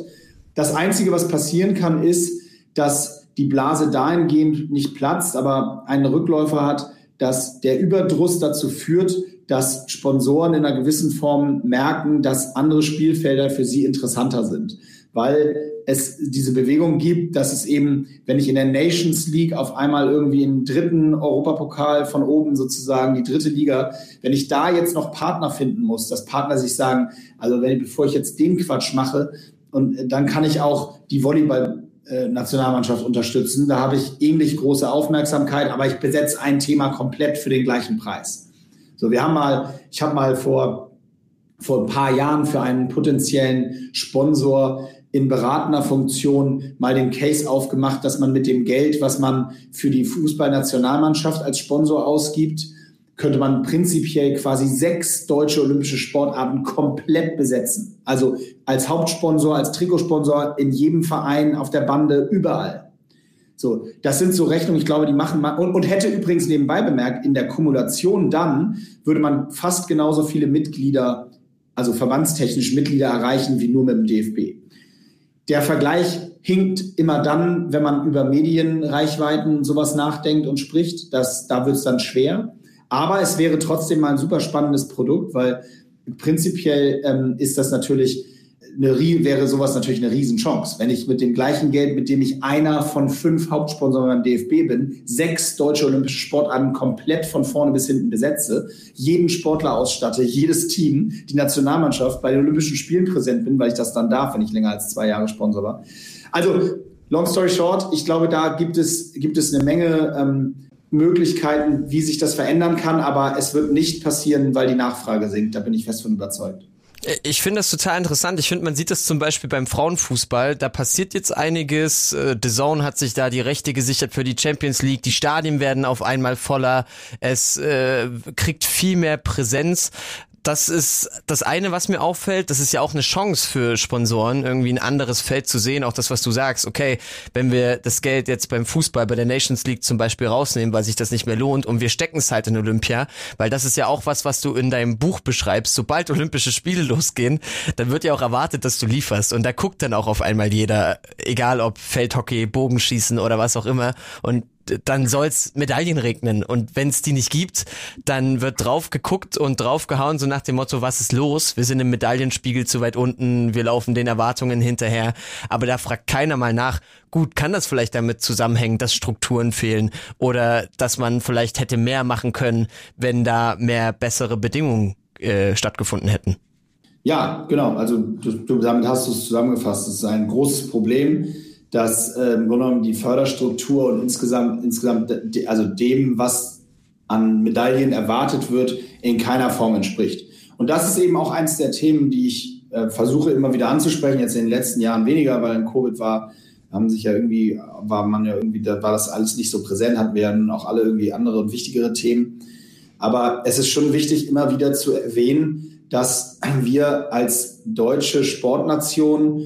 S3: Das Einzige, was passieren kann, ist, dass die Blase dahingehend nicht platzt, aber einen Rückläufer hat, dass der Überdruss dazu führt, dass Sponsoren in einer gewissen Form merken, dass andere Spielfelder für sie interessanter sind. Weil es diese Bewegung gibt, dass es eben, wenn ich in der Nations League auf einmal irgendwie im dritten Europapokal von oben sozusagen, die dritte Liga, wenn ich da jetzt noch Partner finden muss, dass Partner sich sagen, also wenn, bevor ich jetzt den Quatsch mache, und dann kann ich auch die Volleyball Nationalmannschaft unterstützen. Da habe ich ähnlich große Aufmerksamkeit, aber ich besetze ein Thema komplett für den gleichen Preis. So, wir haben mal, ich habe mal vor, vor ein paar Jahren für einen potenziellen Sponsor in beratender Funktion mal den Case aufgemacht, dass man mit dem Geld, was man für die Fußballnationalmannschaft als Sponsor ausgibt, könnte man prinzipiell quasi sechs deutsche olympische Sportarten komplett besetzen. Also als Hauptsponsor, als Trikotsponsor in jedem Verein, auf der Bande, überall. So, das sind so Rechnungen, ich glaube, die machen man, und, und hätte übrigens nebenbei bemerkt, in der Kumulation dann würde man fast genauso viele Mitglieder, also verbandstechnisch Mitglieder erreichen, wie nur mit dem DFB. Der Vergleich hinkt immer dann, wenn man über Medienreichweiten sowas nachdenkt und spricht. Das, da wird es dann schwer. Aber es wäre trotzdem mal ein super spannendes Produkt, weil prinzipiell ähm, ist das natürlich eine, wäre sowas natürlich eine Riesenchance. Wenn ich mit dem gleichen Geld, mit dem ich einer von fünf Hauptsponsoren beim DFB bin, sechs deutsche olympische Sportarten komplett von vorne bis hinten besetze, jeden Sportler ausstatte, jedes Team, die Nationalmannschaft bei den Olympischen Spielen präsent bin, weil ich das dann darf, wenn ich länger als zwei Jahre Sponsor war. Also, long story short, ich glaube, da gibt es, gibt es eine Menge ähm, Möglichkeiten, wie sich das verändern kann, aber es wird nicht passieren, weil die Nachfrage sinkt. Da bin ich fest von überzeugt.
S2: Ich finde das total interessant. Ich finde, man sieht das zum Beispiel beim Frauenfußball. Da passiert jetzt einiges. Äh, The Zone hat sich da die Rechte gesichert für die Champions League. Die Stadien werden auf einmal voller. Es äh, kriegt viel mehr Präsenz das ist das eine, was mir auffällt. Das ist ja auch eine Chance für Sponsoren, irgendwie ein anderes Feld zu sehen. Auch das, was du sagst. Okay, wenn wir das Geld jetzt beim Fußball, bei der Nations League zum Beispiel rausnehmen, weil sich das nicht mehr lohnt und wir stecken es halt in Olympia, weil das ist ja auch was, was du in deinem Buch beschreibst. Sobald Olympische Spiele losgehen, dann wird ja auch erwartet, dass du lieferst. Und da guckt dann auch auf einmal jeder, egal ob Feldhockey, Bogenschießen oder was auch immer. Und dann soll's Medaillen regnen. Und wenn es die nicht gibt, dann wird drauf geguckt und drauf gehauen, so nach dem Motto, was ist los? Wir sind im Medaillenspiegel zu weit unten, wir laufen den Erwartungen hinterher. Aber da fragt keiner mal nach, gut, kann das vielleicht damit zusammenhängen, dass Strukturen fehlen oder dass man vielleicht hätte mehr machen können, wenn da mehr bessere Bedingungen äh, stattgefunden hätten?
S3: Ja, genau. Also du, du damit hast du es zusammengefasst. Es ist ein großes Problem dass äh, im Grunde genommen die Förderstruktur und insgesamt, insgesamt de, also dem, was an Medaillen erwartet wird, in keiner Form entspricht. Und das ist eben auch eines der Themen, die ich äh, versuche immer wieder anzusprechen, jetzt in den letzten Jahren weniger, weil in Covid war, haben sich ja irgendwie, war man ja irgendwie, da war das alles nicht so präsent, hatten wir ja nun auch alle irgendwie andere und wichtigere Themen. Aber es ist schon wichtig, immer wieder zu erwähnen, dass wir als deutsche Sportnation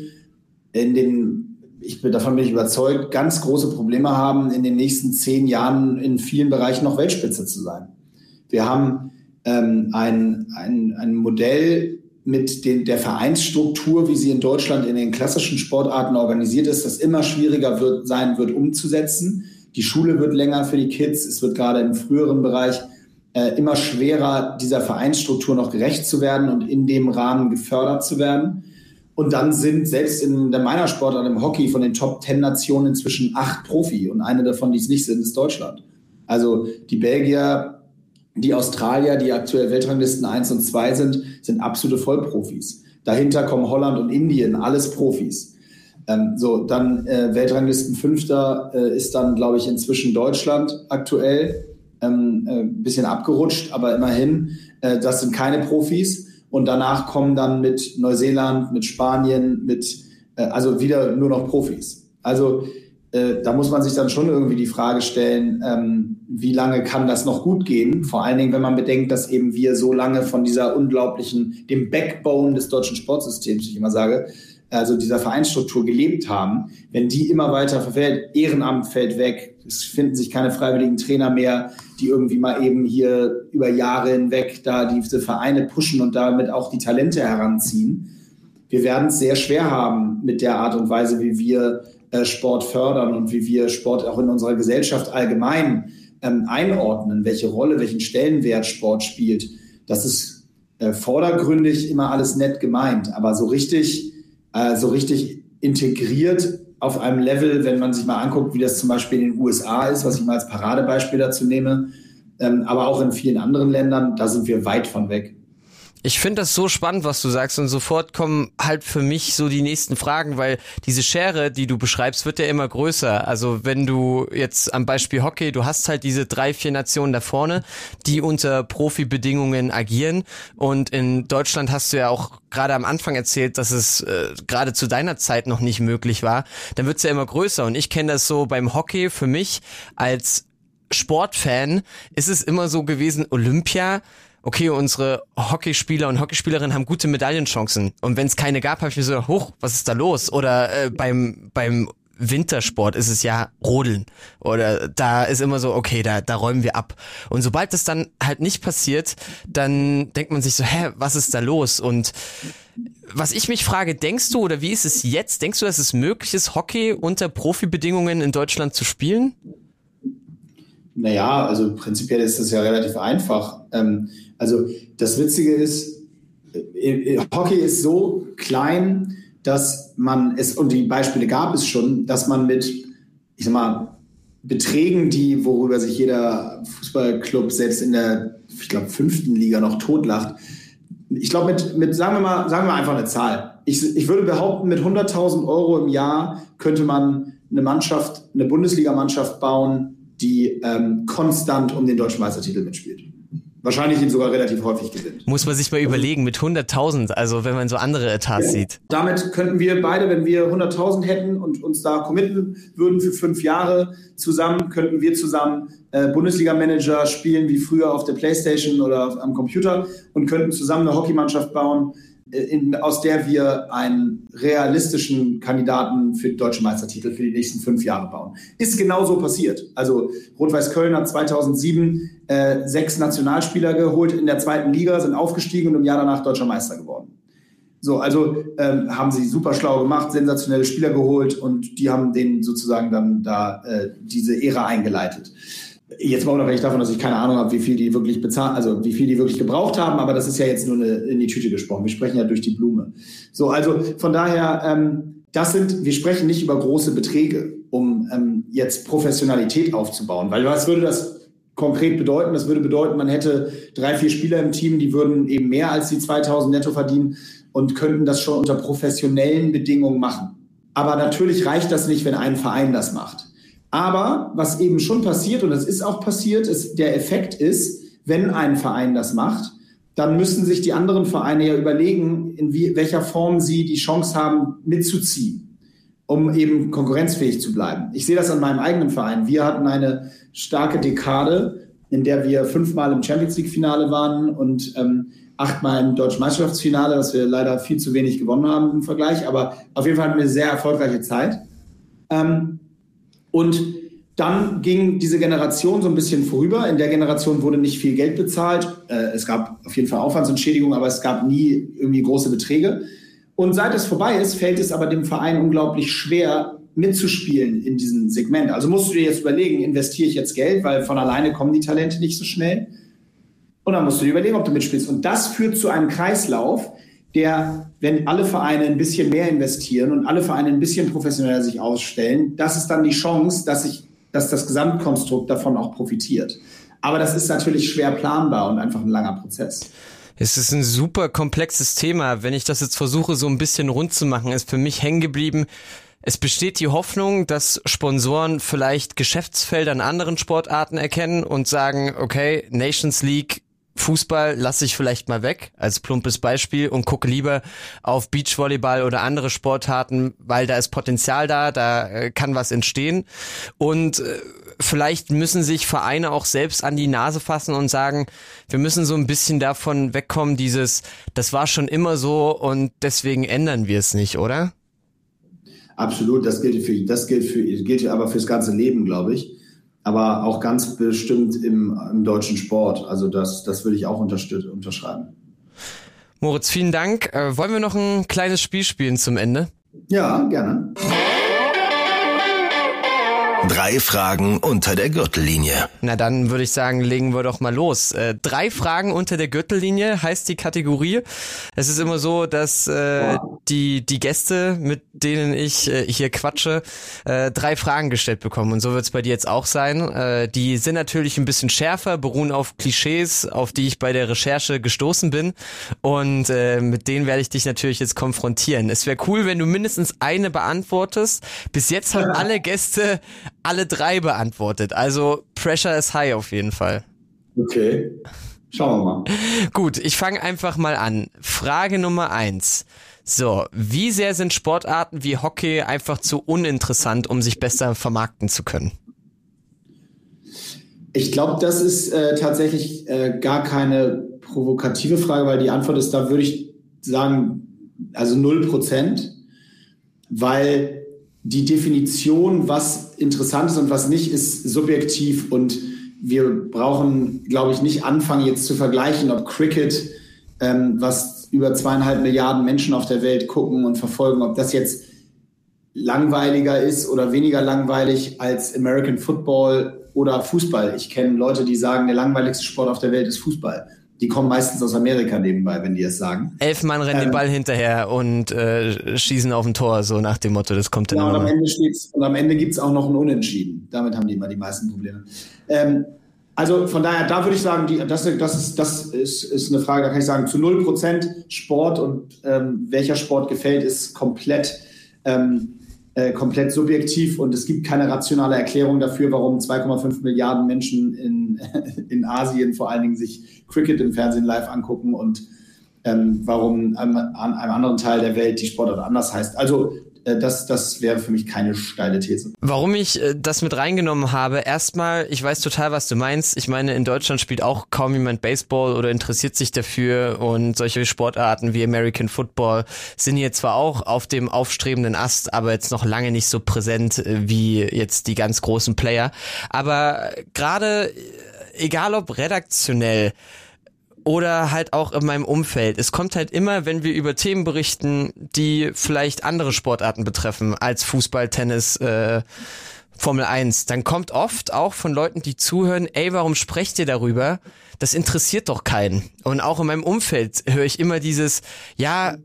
S3: in den ich bin, davon bin ich überzeugt, ganz große Probleme haben, in den nächsten zehn Jahren in vielen Bereichen noch Weltspitze zu sein. Wir haben ähm, ein, ein, ein Modell mit den, der Vereinsstruktur, wie sie in Deutschland in den klassischen Sportarten organisiert ist, das immer schwieriger wird, sein wird umzusetzen. Die Schule wird länger für die Kids. Es wird gerade im früheren Bereich äh, immer schwerer, dieser Vereinsstruktur noch gerecht zu werden und in dem Rahmen gefördert zu werden. Und dann sind selbst in der meiner Sportart im Hockey von den Top Ten Nationen inzwischen acht Profi und eine davon, die es nicht sind, ist Deutschland. Also die Belgier, die Australier, die aktuell Weltranglisten eins und zwei sind, sind absolute Vollprofis. Dahinter kommen Holland und Indien, alles Profis. Ähm, so, dann äh, Weltranglisten Fünfter äh, ist dann, glaube ich, inzwischen Deutschland aktuell. Ähm, äh, bisschen abgerutscht, aber immerhin, äh, das sind keine Profis. Und danach kommen dann mit Neuseeland, mit Spanien, mit, äh, also wieder nur noch Profis. Also äh, da muss man sich dann schon irgendwie die Frage stellen, ähm, wie lange kann das noch gut gehen? Vor allen Dingen, wenn man bedenkt, dass eben wir so lange von dieser unglaublichen, dem Backbone des deutschen Sportsystems, wie ich immer sage, also dieser Vereinsstruktur gelebt haben, wenn die immer weiter verfällt, Ehrenamt fällt weg, es finden sich keine freiwilligen Trainer mehr, die irgendwie mal eben hier über Jahre hinweg da diese Vereine pushen und damit auch die Talente heranziehen. Wir werden es sehr schwer haben mit der Art und Weise, wie wir äh, Sport fördern und wie wir Sport auch in unserer Gesellschaft allgemein ähm, einordnen, welche Rolle, welchen Stellenwert Sport spielt. Das ist äh, vordergründig immer alles nett gemeint, aber so richtig, äh, so richtig integriert auf einem Level, wenn man sich mal anguckt, wie das zum Beispiel in den USA ist, was ich mal als Paradebeispiel dazu nehme, ähm, aber auch in vielen anderen Ländern, da sind wir weit von weg.
S2: Ich finde das so spannend, was du sagst und sofort kommen halt für mich so die nächsten Fragen, weil diese Schere, die du beschreibst, wird ja immer größer. Also wenn du jetzt am Beispiel Hockey, du hast halt diese drei, vier Nationen da vorne, die unter Profibedingungen agieren. Und in Deutschland hast du ja auch gerade am Anfang erzählt, dass es äh, gerade zu deiner Zeit noch nicht möglich war, dann wird's ja immer größer. Und ich kenne das so beim Hockey für mich. Als Sportfan ist es immer so gewesen, Olympia, okay, unsere Hockeyspieler und Hockeyspielerinnen haben gute Medaillenchancen. Und wenn es keine gab, habe ich mir so, hoch, was ist da los? Oder äh, beim, beim Wintersport ist es ja Rodeln. Oder da ist immer so, okay, da, da räumen wir ab. Und sobald das dann halt nicht passiert, dann denkt man sich so, hä, was ist da los? Und was ich mich frage, denkst du oder wie ist es jetzt? Denkst du, dass es möglich ist, Hockey unter Profibedingungen in Deutschland zu spielen?
S3: Naja, also prinzipiell ist das ja relativ einfach. Ähm, also das Witzige ist, äh, äh, Hockey ist so klein, dass man es, und die Beispiele gab es schon, dass man mit, ich sag mal, Beträgen, die, worüber sich jeder Fußballclub selbst in der, ich glaube, fünften Liga noch totlacht. Ich glaube, mit, mit, sagen wir mal, sagen wir einfach eine Zahl. Ich, ich würde behaupten, mit 100.000 Euro im Jahr könnte man eine Mannschaft, eine Bundesligamannschaft bauen, die ähm, konstant um den deutschen Meistertitel mitspielt. wahrscheinlich ihn sogar relativ häufig gewinnt.
S2: Muss man sich mal überlegen, mit 100.000, also wenn man so andere Etats ja. sieht.
S3: Damit könnten wir beide, wenn wir 100.000 hätten und uns da committen würden für fünf Jahre zusammen, könnten wir zusammen äh, Bundesliga-Manager spielen wie früher auf der Playstation oder am Computer und könnten zusammen eine Hockeymannschaft bauen, in, aus der wir einen realistischen Kandidaten für den deutschen Meistertitel für die nächsten fünf Jahre bauen. Ist genauso passiert. Also Rot-Weiß Köln hat 2007 äh, sechs Nationalspieler geholt in der zweiten Liga, sind aufgestiegen und im Jahr danach deutscher Meister geworden. So, also ähm, haben sie super schlau gemacht, sensationelle Spieler geholt und die haben denen sozusagen dann da äh, diese Ära eingeleitet. Jetzt mal unabhängig davon, dass ich keine Ahnung habe, wie viel die wirklich bezahlt, also wie viel die wirklich gebraucht haben, aber das ist ja jetzt nur eine, in die Tüte gesprochen. Wir sprechen ja durch die Blume. So, also von daher, ähm, das sind, wir sprechen nicht über große Beträge, um ähm, jetzt Professionalität aufzubauen, weil was würde das konkret bedeuten? Das würde bedeuten, man hätte drei, vier Spieler im Team, die würden eben mehr als die 2000 netto verdienen und könnten das schon unter professionellen Bedingungen machen. Aber natürlich reicht das nicht, wenn ein Verein das macht. Aber was eben schon passiert, und das ist auch passiert, ist, der Effekt ist, wenn ein Verein das macht, dann müssen sich die anderen Vereine ja überlegen, in wie, welcher Form sie die Chance haben, mitzuziehen, um eben konkurrenzfähig zu bleiben. Ich sehe das an meinem eigenen Verein. Wir hatten eine starke Dekade, in der wir fünfmal im Champions League-Finale waren und ähm, achtmal im deutschen Meisterschaftsfinale, was wir leider viel zu wenig gewonnen haben im Vergleich. Aber auf jeden Fall hatten wir eine sehr erfolgreiche Zeit. Ähm, und dann ging diese Generation so ein bisschen vorüber. In der Generation wurde nicht viel Geld bezahlt. Äh, es gab auf jeden Fall Aufwandsentschädigungen, aber es gab nie irgendwie große Beträge. Und seit es vorbei ist, fällt es aber dem Verein unglaublich schwer, mitzuspielen in diesem Segment. Also musst du dir jetzt überlegen, investiere ich jetzt Geld, weil von alleine kommen die Talente nicht so schnell. Und dann musst du dir überlegen, ob du mitspielst. Und das führt zu einem Kreislauf, der, wenn alle Vereine ein bisschen mehr investieren und alle Vereine ein bisschen professioneller sich ausstellen, das ist dann die Chance, dass sich, dass das Gesamtkonstrukt davon auch profitiert. Aber das ist natürlich schwer planbar und einfach ein langer Prozess.
S2: Es ist ein super komplexes Thema. Wenn ich das jetzt versuche, so ein bisschen rund zu machen, ist für mich hängen geblieben, es besteht die Hoffnung, dass Sponsoren vielleicht Geschäftsfelder in anderen Sportarten erkennen und sagen, okay, Nations League Fußball lasse ich vielleicht mal weg als plumpes Beispiel und gucke lieber auf Beachvolleyball oder andere Sportarten, weil da ist Potenzial da, da äh, kann was entstehen und äh, vielleicht müssen sich Vereine auch selbst an die Nase fassen und sagen, wir müssen so ein bisschen davon wegkommen, dieses, das war schon immer so und deswegen ändern wir es nicht, oder?
S3: Absolut, das gilt für, das gilt für, gilt aber fürs ganze Leben, glaube ich aber auch ganz bestimmt im, im deutschen Sport. Also das, das würde ich auch unterschreiben.
S2: Moritz, vielen Dank. Äh, wollen wir noch ein kleines Spiel spielen zum Ende?
S3: Ja, gerne.
S1: Drei Fragen unter der Gürtellinie.
S2: Na dann würde ich sagen, legen wir doch mal los. Äh, drei Fragen unter der Gürtellinie heißt die Kategorie. Es ist immer so, dass äh, die, die Gäste, mit denen ich äh, hier quatsche, äh, drei Fragen gestellt bekommen. Und so wird es bei dir jetzt auch sein. Äh, die sind natürlich ein bisschen schärfer, beruhen auf Klischees, auf die ich bei der Recherche gestoßen bin. Und äh, mit denen werde ich dich natürlich jetzt konfrontieren. Es wäre cool, wenn du mindestens eine beantwortest. Bis jetzt haben alle Gäste alle drei beantwortet. Also Pressure is high auf jeden Fall.
S3: Okay. Schauen wir mal.
S2: Gut, ich fange einfach mal an. Frage Nummer eins. So, wie sehr sind Sportarten wie Hockey einfach zu uninteressant, um sich besser vermarkten zu können?
S3: Ich glaube, das ist äh, tatsächlich äh, gar keine provokative Frage, weil die Antwort ist, da würde ich sagen, also null Prozent, weil die Definition, was interessant ist und was nicht, ist subjektiv und wir brauchen, glaube ich, nicht anfangen jetzt zu vergleichen, ob Cricket, ähm, was über zweieinhalb Milliarden Menschen auf der Welt gucken und verfolgen, ob das jetzt langweiliger ist oder weniger langweilig als American Football oder Fußball. Ich kenne Leute, die sagen, der langweiligste Sport auf der Welt ist Fußball die kommen meistens aus Amerika nebenbei, wenn die es sagen.
S2: Elf Mann rennen ähm, den Ball hinterher und äh, schießen auf ein Tor, so nach dem Motto, das kommt dann
S3: ja,
S2: und
S3: am Ende steht's, und am Ende gibt's auch noch ein Unentschieden. Damit haben die immer die meisten Probleme. Ähm, also von daher, da würde ich sagen, die, das, das, ist, das ist, ist eine Frage, da kann ich sagen, zu 0% Sport und ähm, welcher Sport gefällt, ist komplett ähm, äh, komplett subjektiv und es gibt keine rationale Erklärung dafür, warum 2,5 Milliarden Menschen in, in Asien vor allen Dingen sich Cricket im Fernsehen live angucken und ähm, warum an, einem anderen Teil der Welt die Sportart anders heißt. Also das, das wäre für mich keine steile These.
S2: Warum ich äh, das mit reingenommen habe, erstmal, ich weiß total, was du meinst. Ich meine, in Deutschland spielt auch kaum jemand Baseball oder interessiert sich dafür und solche Sportarten wie American Football sind hier zwar auch auf dem aufstrebenden Ast, aber jetzt noch lange nicht so präsent äh, wie jetzt die ganz großen Player. Aber gerade, egal ob redaktionell, oder halt auch in meinem Umfeld. Es kommt halt immer, wenn wir über Themen berichten, die vielleicht andere Sportarten betreffen als Fußball, Tennis, äh, Formel 1, dann kommt oft auch von Leuten, die zuhören, ey, warum sprecht ihr darüber? Das interessiert doch keinen. Und auch in meinem Umfeld höre ich immer dieses, ja,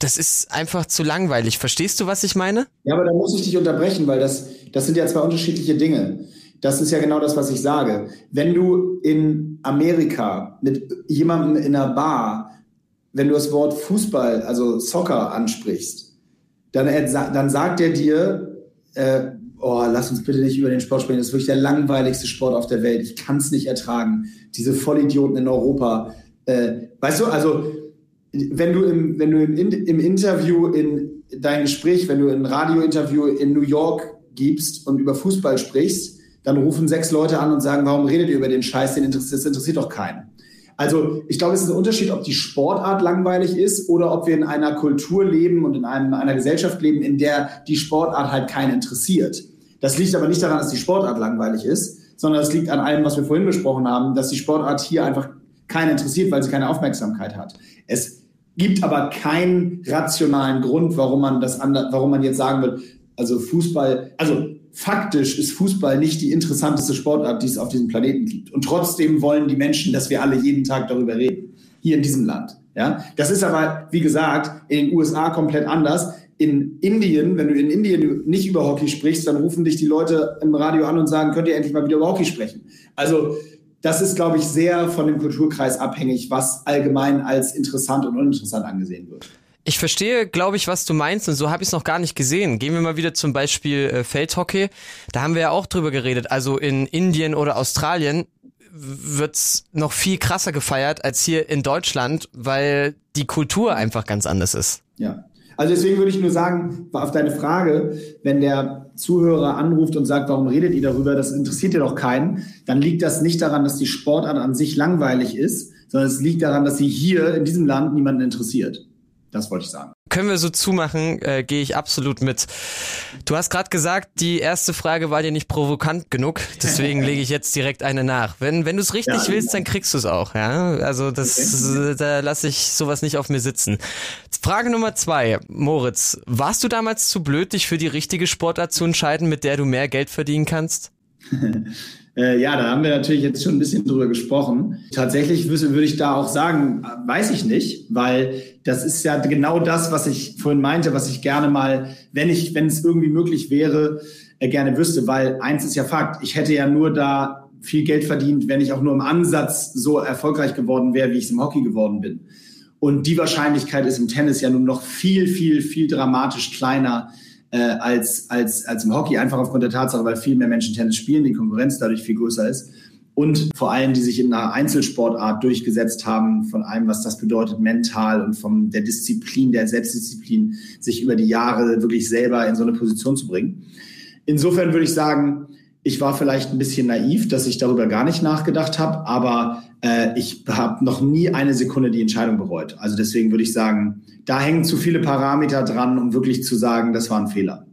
S2: das ist einfach zu langweilig. Verstehst du, was ich meine?
S3: Ja, aber da muss ich dich unterbrechen, weil das, das sind ja zwei unterschiedliche Dinge. Das ist ja genau das, was ich sage. Wenn du in Amerika mit jemandem in einer Bar, wenn du das Wort Fußball, also Soccer ansprichst, dann, dann sagt er dir, äh, oh, lass uns bitte nicht über den Sport sprechen, das ist wirklich der langweiligste Sport auf der Welt. Ich kann es nicht ertragen. Diese Vollidioten in Europa. Äh, weißt du, also wenn du im, wenn du im, im Interview in dein Gespräch, wenn du ein Radiointerview in New York gibst und über Fußball sprichst, dann rufen sechs Leute an und sagen, warum redet ihr über den Scheiß, den interessiert, das interessiert doch keinen. Also ich glaube, es ist ein Unterschied, ob die Sportart langweilig ist oder ob wir in einer Kultur leben und in einem, einer Gesellschaft leben, in der die Sportart halt keinen interessiert. Das liegt aber nicht daran, dass die Sportart langweilig ist, sondern es liegt an allem, was wir vorhin besprochen haben, dass die Sportart hier einfach keinen interessiert, weil sie keine Aufmerksamkeit hat. Es gibt aber keinen rationalen Grund, warum man das anders, warum man jetzt sagen wird, also Fußball, also faktisch ist Fußball nicht die interessanteste Sportart, die es auf diesem Planeten gibt. Und trotzdem wollen die Menschen, dass wir alle jeden Tag darüber reden. Hier in diesem Land. Ja, das ist aber, wie gesagt, in den USA komplett anders. In Indien, wenn du in Indien nicht über Hockey sprichst, dann rufen dich die Leute im Radio an und sagen, könnt ihr endlich mal wieder über Hockey sprechen. Also, das ist, glaube ich, sehr von dem Kulturkreis abhängig, was allgemein als interessant und uninteressant angesehen wird.
S2: Ich verstehe, glaube ich, was du meinst und so habe ich es noch gar nicht gesehen. Gehen wir mal wieder zum Beispiel äh, Feldhockey. Da haben wir ja auch drüber geredet. Also in Indien oder Australien wird's noch viel krasser gefeiert als hier in Deutschland, weil die Kultur einfach ganz anders ist.
S3: Ja. Also deswegen würde ich nur sagen, auf deine Frage, wenn der Zuhörer anruft und sagt, warum redet ihr darüber, das interessiert ihr doch keinen, dann liegt das nicht daran, dass die Sportart an sich langweilig ist, sondern es liegt daran, dass sie hier in diesem Land niemanden interessiert. Das wollte ich sagen.
S2: Können wir so zumachen, äh, gehe ich absolut mit. Du hast gerade gesagt, die erste Frage war dir nicht provokant genug, deswegen lege ich jetzt direkt eine nach. Wenn, wenn du es richtig ja, willst, dann kriegst du es auch. Ja? Also das, okay. da lasse ich sowas nicht auf mir sitzen. Frage Nummer zwei, Moritz, warst du damals zu blöd, dich für die richtige Sportart zu entscheiden, mit der du mehr Geld verdienen kannst?
S3: Äh, ja, da haben wir natürlich jetzt schon ein bisschen drüber gesprochen. Tatsächlich würde ich da auch sagen, weiß ich nicht, weil das ist ja genau das, was ich vorhin meinte, was ich gerne mal, wenn ich, wenn es irgendwie möglich wäre, äh, gerne wüsste, weil eins ist ja Fakt, ich hätte ja nur da viel Geld verdient, wenn ich auch nur im Ansatz so erfolgreich geworden wäre, wie ich es im Hockey geworden bin. Und die Wahrscheinlichkeit ist im Tennis ja nun noch viel, viel, viel dramatisch kleiner, äh, als, als, als im Hockey, einfach aufgrund der Tatsache, weil viel mehr Menschen Tennis spielen, die Konkurrenz dadurch viel größer ist. Und vor allem, die sich in einer Einzelsportart durchgesetzt haben, von allem, was das bedeutet, mental und von der Disziplin, der Selbstdisziplin, sich über die Jahre wirklich selber in so eine Position zu bringen. Insofern würde ich sagen, ich war vielleicht ein bisschen naiv, dass ich darüber gar nicht nachgedacht habe, aber äh, ich habe noch nie eine Sekunde die Entscheidung bereut. Also deswegen würde ich sagen, da hängen zu viele Parameter dran, um wirklich zu sagen, das war ein Fehler.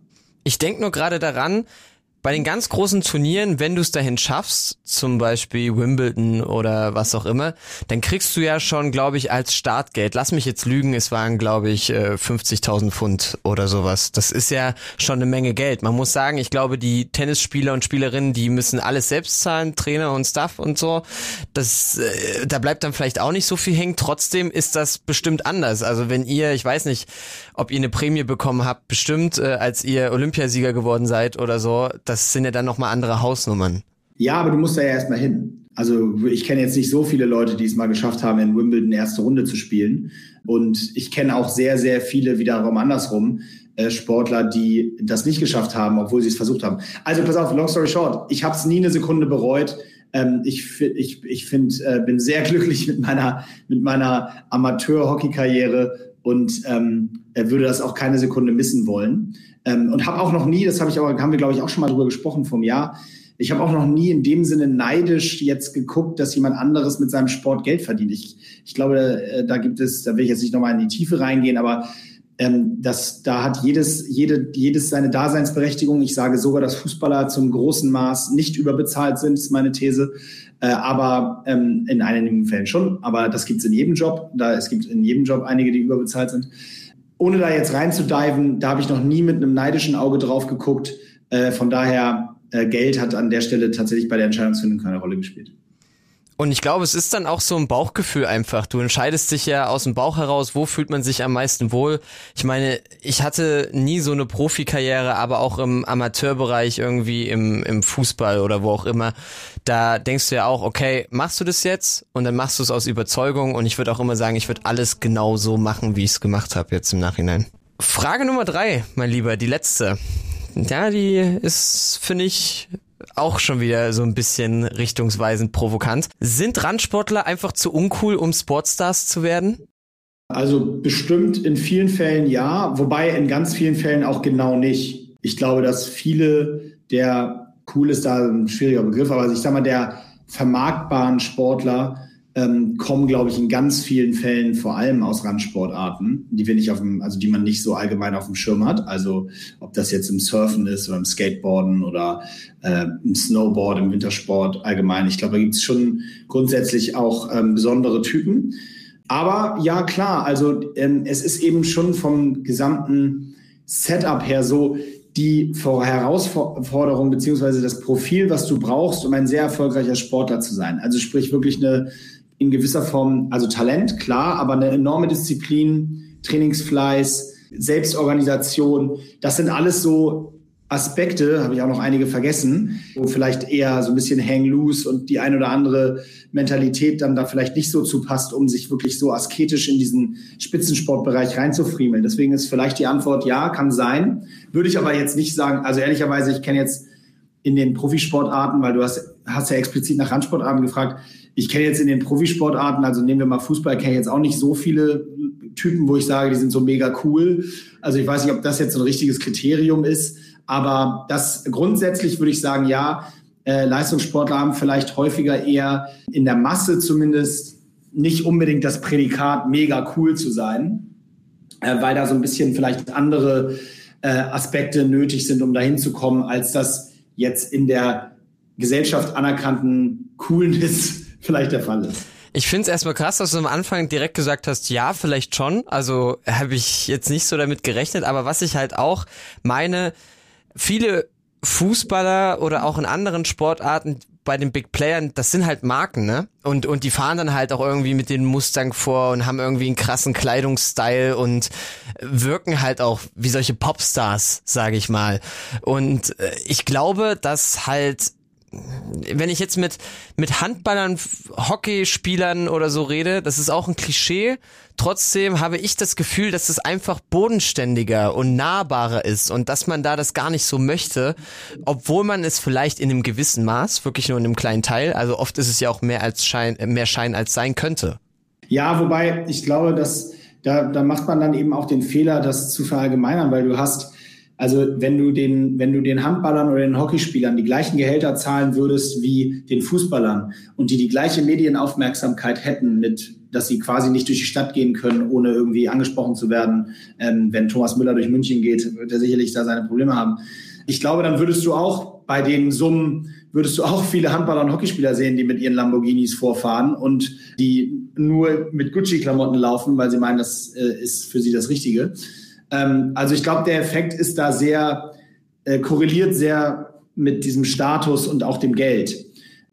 S2: Ich denke nur gerade daran, bei den ganz großen Turnieren, wenn du es dahin schaffst, zum Beispiel Wimbledon oder was auch immer, dann kriegst du ja schon, glaube ich, als Startgeld, lass mich jetzt lügen, es waren, glaube ich, 50.000 äh, Pfund oder sowas. Das ist ja schon eine Menge Geld. Man muss sagen, ich glaube, die Tennisspieler und Spielerinnen, die müssen alles selbst zahlen, Trainer und Staff und so. Das, äh, da bleibt dann vielleicht auch nicht so viel hängen. Trotzdem ist das bestimmt anders. Also wenn ihr, ich weiß nicht, ob ihr eine Prämie bekommen habt, bestimmt, äh, als ihr Olympiasieger geworden seid oder so, das sind ja dann nochmal andere Hausnummern.
S3: Ja, aber du musst da ja erstmal hin. Also ich kenne jetzt nicht so viele Leute, die es mal geschafft haben, in Wimbledon erste Runde zu spielen. Und ich kenne auch sehr, sehr viele wiederum andersrum, äh, Sportler, die das nicht geschafft haben, obwohl sie es versucht haben. Also pass auf, long story short, ich habe es nie eine Sekunde bereut. Ähm, ich ich, ich find, äh, bin sehr glücklich mit meiner, mit meiner Amateur-Hockey-Karriere und ähm, würde das auch keine Sekunde missen wollen. Ähm, und habe auch noch nie, das habe ich aber, haben wir glaube ich auch schon mal drüber gesprochen vom Jahr, ich habe auch noch nie in dem Sinne neidisch jetzt geguckt, dass jemand anderes mit seinem Sport Geld verdient. Ich, ich glaube, äh, da gibt es, da will ich jetzt nicht nochmal in die Tiefe reingehen, aber ähm, das, da hat jedes, jede, jedes seine Daseinsberechtigung. Ich sage sogar, dass Fußballer zum großen Maß nicht überbezahlt sind, ist meine These. Äh, aber ähm, in einigen Fällen schon. Aber das gibt es in jedem Job. Da, es gibt in jedem Job einige, die überbezahlt sind. Ohne da jetzt reinzudiven, da habe ich noch nie mit einem neidischen Auge drauf geguckt. Äh, von daher äh, Geld hat an der Stelle tatsächlich bei der Entscheidungsfindung keine Rolle gespielt.
S2: Und ich glaube, es ist dann auch so ein Bauchgefühl einfach. Du entscheidest dich ja aus dem Bauch heraus, wo fühlt man sich am meisten wohl. Ich meine, ich hatte nie so eine Profikarriere, aber auch im Amateurbereich irgendwie im, im Fußball oder wo auch immer. Da denkst du ja auch, okay, machst du das jetzt? Und dann machst du es aus Überzeugung. Und ich würde auch immer sagen, ich würde alles genau so machen, wie ich es gemacht habe jetzt im Nachhinein. Frage Nummer drei, mein Lieber, die letzte ja, die ist, finde ich, auch schon wieder so ein bisschen richtungsweisend provokant. Sind Randsportler einfach zu uncool, um Sportstars zu werden?
S3: Also bestimmt in vielen Fällen ja, wobei in ganz vielen Fällen auch genau nicht. Ich glaube, dass viele der cool ist da ein schwieriger Begriff, aber ich sag mal, der vermarktbaren Sportler ähm, kommen, glaube ich, in ganz vielen Fällen vor allem aus Randsportarten, die wir nicht auf dem, also die man nicht so allgemein auf dem Schirm hat. Also ob das jetzt im Surfen ist oder im Skateboarden oder äh, im Snowboard, im Wintersport allgemein. Ich glaube, da gibt es schon grundsätzlich auch ähm, besondere Typen. Aber ja, klar, also ähm, es ist eben schon vom gesamten Setup her so, die Herausforderung beziehungsweise das Profil, was du brauchst, um ein sehr erfolgreicher Sportler zu sein. Also sprich wirklich eine in gewisser Form, also Talent, klar, aber eine enorme Disziplin, Trainingsfleiß, Selbstorganisation, das sind alles so Aspekte, habe ich auch noch einige vergessen, wo vielleicht eher so ein bisschen hang loose und die ein oder andere Mentalität dann da vielleicht nicht so zupasst, um sich wirklich so asketisch in diesen Spitzensportbereich reinzufriemeln. Deswegen ist vielleicht die Antwort ja, kann sein. Würde ich aber jetzt nicht sagen, also ehrlicherweise, ich kenne jetzt in den Profisportarten, weil du hast, hast ja explizit nach Randsportarten gefragt, ich kenne jetzt in den Profisportarten, also nehmen wir mal Fußball, kenne ich jetzt auch nicht so viele Typen, wo ich sage, die sind so mega cool. Also ich weiß nicht, ob das jetzt ein richtiges Kriterium ist, aber das grundsätzlich würde ich sagen, ja, äh, Leistungssportler haben vielleicht häufiger eher in der Masse zumindest nicht unbedingt das Prädikat mega cool zu sein, äh, weil da so ein bisschen vielleicht andere äh, Aspekte nötig sind, um dahin zu kommen, als das jetzt in der Gesellschaft anerkannten Coolness vielleicht der Fall ist.
S2: Ich finde es erstmal krass, dass du am Anfang direkt gesagt hast, ja, vielleicht schon. Also habe ich jetzt nicht so damit gerechnet, aber was ich halt auch meine, viele Fußballer oder auch in anderen Sportarten bei den Big Playern, das sind halt Marken, ne? Und, und die fahren dann halt auch irgendwie mit den Mustang vor und haben irgendwie einen krassen Kleidungsstyle und wirken halt auch wie solche Popstars, sage ich mal. Und äh, ich glaube, dass halt wenn ich jetzt mit, mit Handballern, Hockeyspielern oder so rede, das ist auch ein Klischee. Trotzdem habe ich das Gefühl, dass es einfach bodenständiger und nahbarer ist und dass man da das gar nicht so möchte, obwohl man es vielleicht in einem gewissen Maß, wirklich nur in einem kleinen Teil, also oft ist es ja auch mehr als Schein, mehr Schein als sein könnte.
S3: Ja, wobei ich glaube, dass da, da macht man dann eben auch den Fehler, das zu verallgemeinern, weil du hast also wenn du den, wenn du den Handballern oder den Hockeyspielern die gleichen Gehälter zahlen würdest wie den Fußballern und die die gleiche Medienaufmerksamkeit hätten, mit, dass sie quasi nicht durch die Stadt gehen können, ohne irgendwie angesprochen zu werden, ähm, wenn Thomas Müller durch München geht, wird er sicherlich da seine Probleme haben. Ich glaube, dann würdest du auch bei den Summen würdest du auch viele Handballer und Hockeyspieler sehen, die mit ihren Lamborghinis vorfahren und die nur mit Gucci-Klamotten laufen, weil sie meinen, das äh, ist für sie das Richtige. Ähm, also ich glaube, der Effekt ist da sehr, äh, korreliert sehr mit diesem Status und auch dem Geld.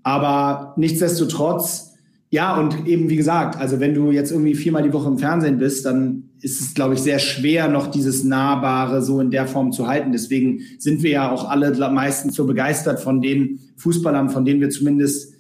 S3: Aber nichtsdestotrotz, ja, und eben wie gesagt, also wenn du jetzt irgendwie viermal die Woche im Fernsehen bist, dann ist es, glaube ich, sehr schwer, noch dieses Nahbare so in der Form zu halten. Deswegen sind wir ja auch alle meistens so begeistert von den Fußballern, von denen wir zumindest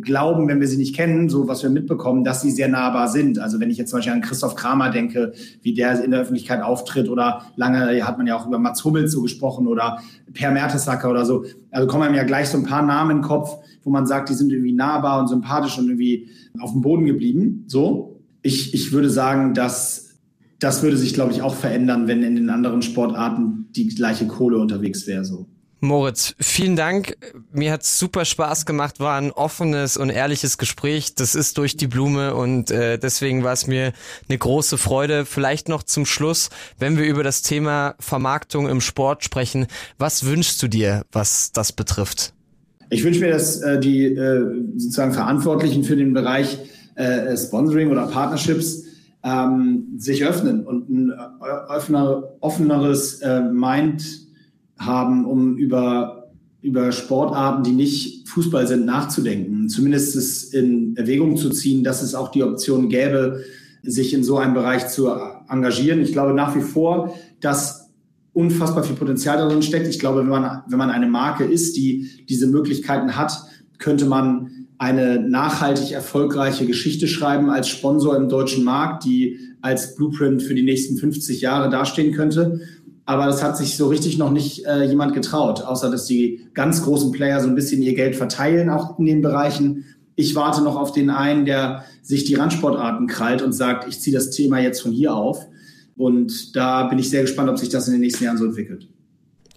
S3: glauben, wenn wir sie nicht kennen, so was wir mitbekommen, dass sie sehr nahbar sind. Also wenn ich jetzt zum Beispiel an Christoph Kramer denke, wie der in der Öffentlichkeit auftritt oder lange hat man ja auch über Mats Hummels so gesprochen oder Per Mertesacker oder so. Also kommen einem ja gleich so ein paar Namen in den Kopf, wo man sagt, die sind irgendwie nahbar und sympathisch und irgendwie auf dem Boden geblieben. So. Ich, ich würde sagen, dass das würde sich, glaube ich, auch verändern, wenn in den anderen Sportarten die gleiche Kohle unterwegs wäre. So.
S2: Moritz, vielen Dank. Mir hat's super Spaß gemacht, war ein offenes und ehrliches Gespräch. Das ist durch die Blume und äh, deswegen war es mir eine große Freude. Vielleicht noch zum Schluss, wenn wir über das Thema Vermarktung im Sport sprechen, was wünschst du dir, was das betrifft?
S3: Ich wünsche mir, dass äh, die äh, sozusagen Verantwortlichen für den Bereich äh, Sponsoring oder Partnerships ähm, sich öffnen und ein äh, offener, offeneres äh, Mind haben, um über, über Sportarten, die nicht Fußball sind, nachzudenken. Zumindest es in Erwägung zu ziehen, dass es auch die Option gäbe, sich in so einem Bereich zu engagieren. Ich glaube nach wie vor, dass unfassbar viel Potenzial darin steckt. Ich glaube, wenn man, wenn man eine Marke ist, die diese Möglichkeiten hat, könnte man eine nachhaltig erfolgreiche Geschichte schreiben als Sponsor im deutschen Markt, die als Blueprint für die nächsten 50 Jahre dastehen könnte. Aber das hat sich so richtig noch nicht äh, jemand getraut, außer dass die ganz großen Player so ein bisschen ihr Geld verteilen, auch in den Bereichen. Ich warte noch auf den einen, der sich die Randsportarten krallt und sagt, ich ziehe das Thema jetzt von hier auf. Und da bin ich sehr gespannt, ob sich das in den nächsten Jahren so entwickelt.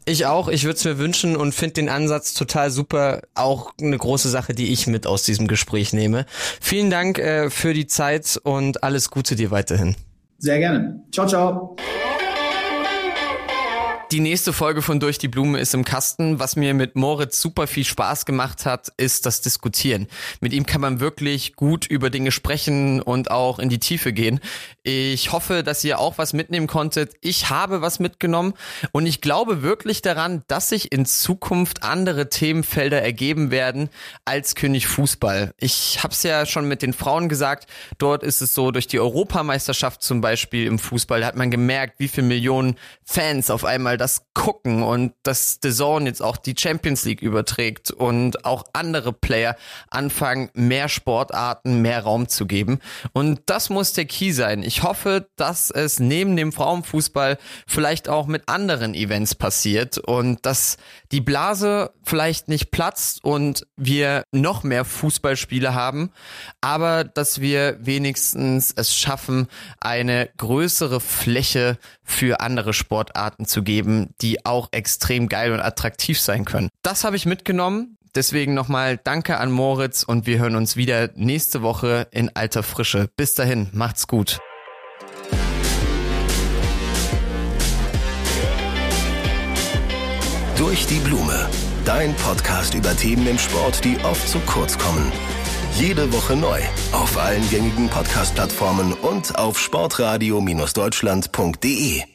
S2: Ich auch, ich würde es mir wünschen und finde den Ansatz total super. Auch eine große Sache, die ich mit aus diesem Gespräch nehme. Vielen Dank äh, für die Zeit und alles Gute dir weiterhin.
S3: Sehr gerne. Ciao, ciao.
S2: Die nächste Folge von Durch die Blume ist im Kasten. Was mir mit Moritz super viel Spaß gemacht hat, ist das Diskutieren. Mit ihm kann man wirklich gut über Dinge sprechen und auch in die Tiefe gehen. Ich hoffe, dass ihr auch was mitnehmen konntet. Ich habe was mitgenommen und ich glaube wirklich daran, dass sich in Zukunft andere Themenfelder ergeben werden als König Fußball. Ich habe es ja schon mit den Frauen gesagt. Dort ist es so, durch die Europameisterschaft zum Beispiel im Fußball hat man gemerkt, wie viele Millionen Fans auf einmal mal das gucken und dass The Zone jetzt auch die Champions League überträgt und auch andere Player anfangen, mehr Sportarten, mehr Raum zu geben. Und das muss der Key sein. Ich hoffe, dass es neben dem Frauenfußball vielleicht auch mit anderen Events passiert und dass die Blase vielleicht nicht platzt und wir noch mehr Fußballspiele haben, aber dass wir wenigstens es schaffen, eine größere Fläche für andere Sportarten zu geben, die auch extrem geil und attraktiv sein können. Das habe ich mitgenommen. Deswegen nochmal Danke an Moritz und wir hören uns wieder nächste Woche in alter Frische. Bis dahin, macht's gut.
S1: Durch die Blume. Dein Podcast über Themen im Sport, die oft zu kurz kommen. Jede Woche neu. Auf allen gängigen Podcast-Plattformen und auf sportradio-deutschland.de.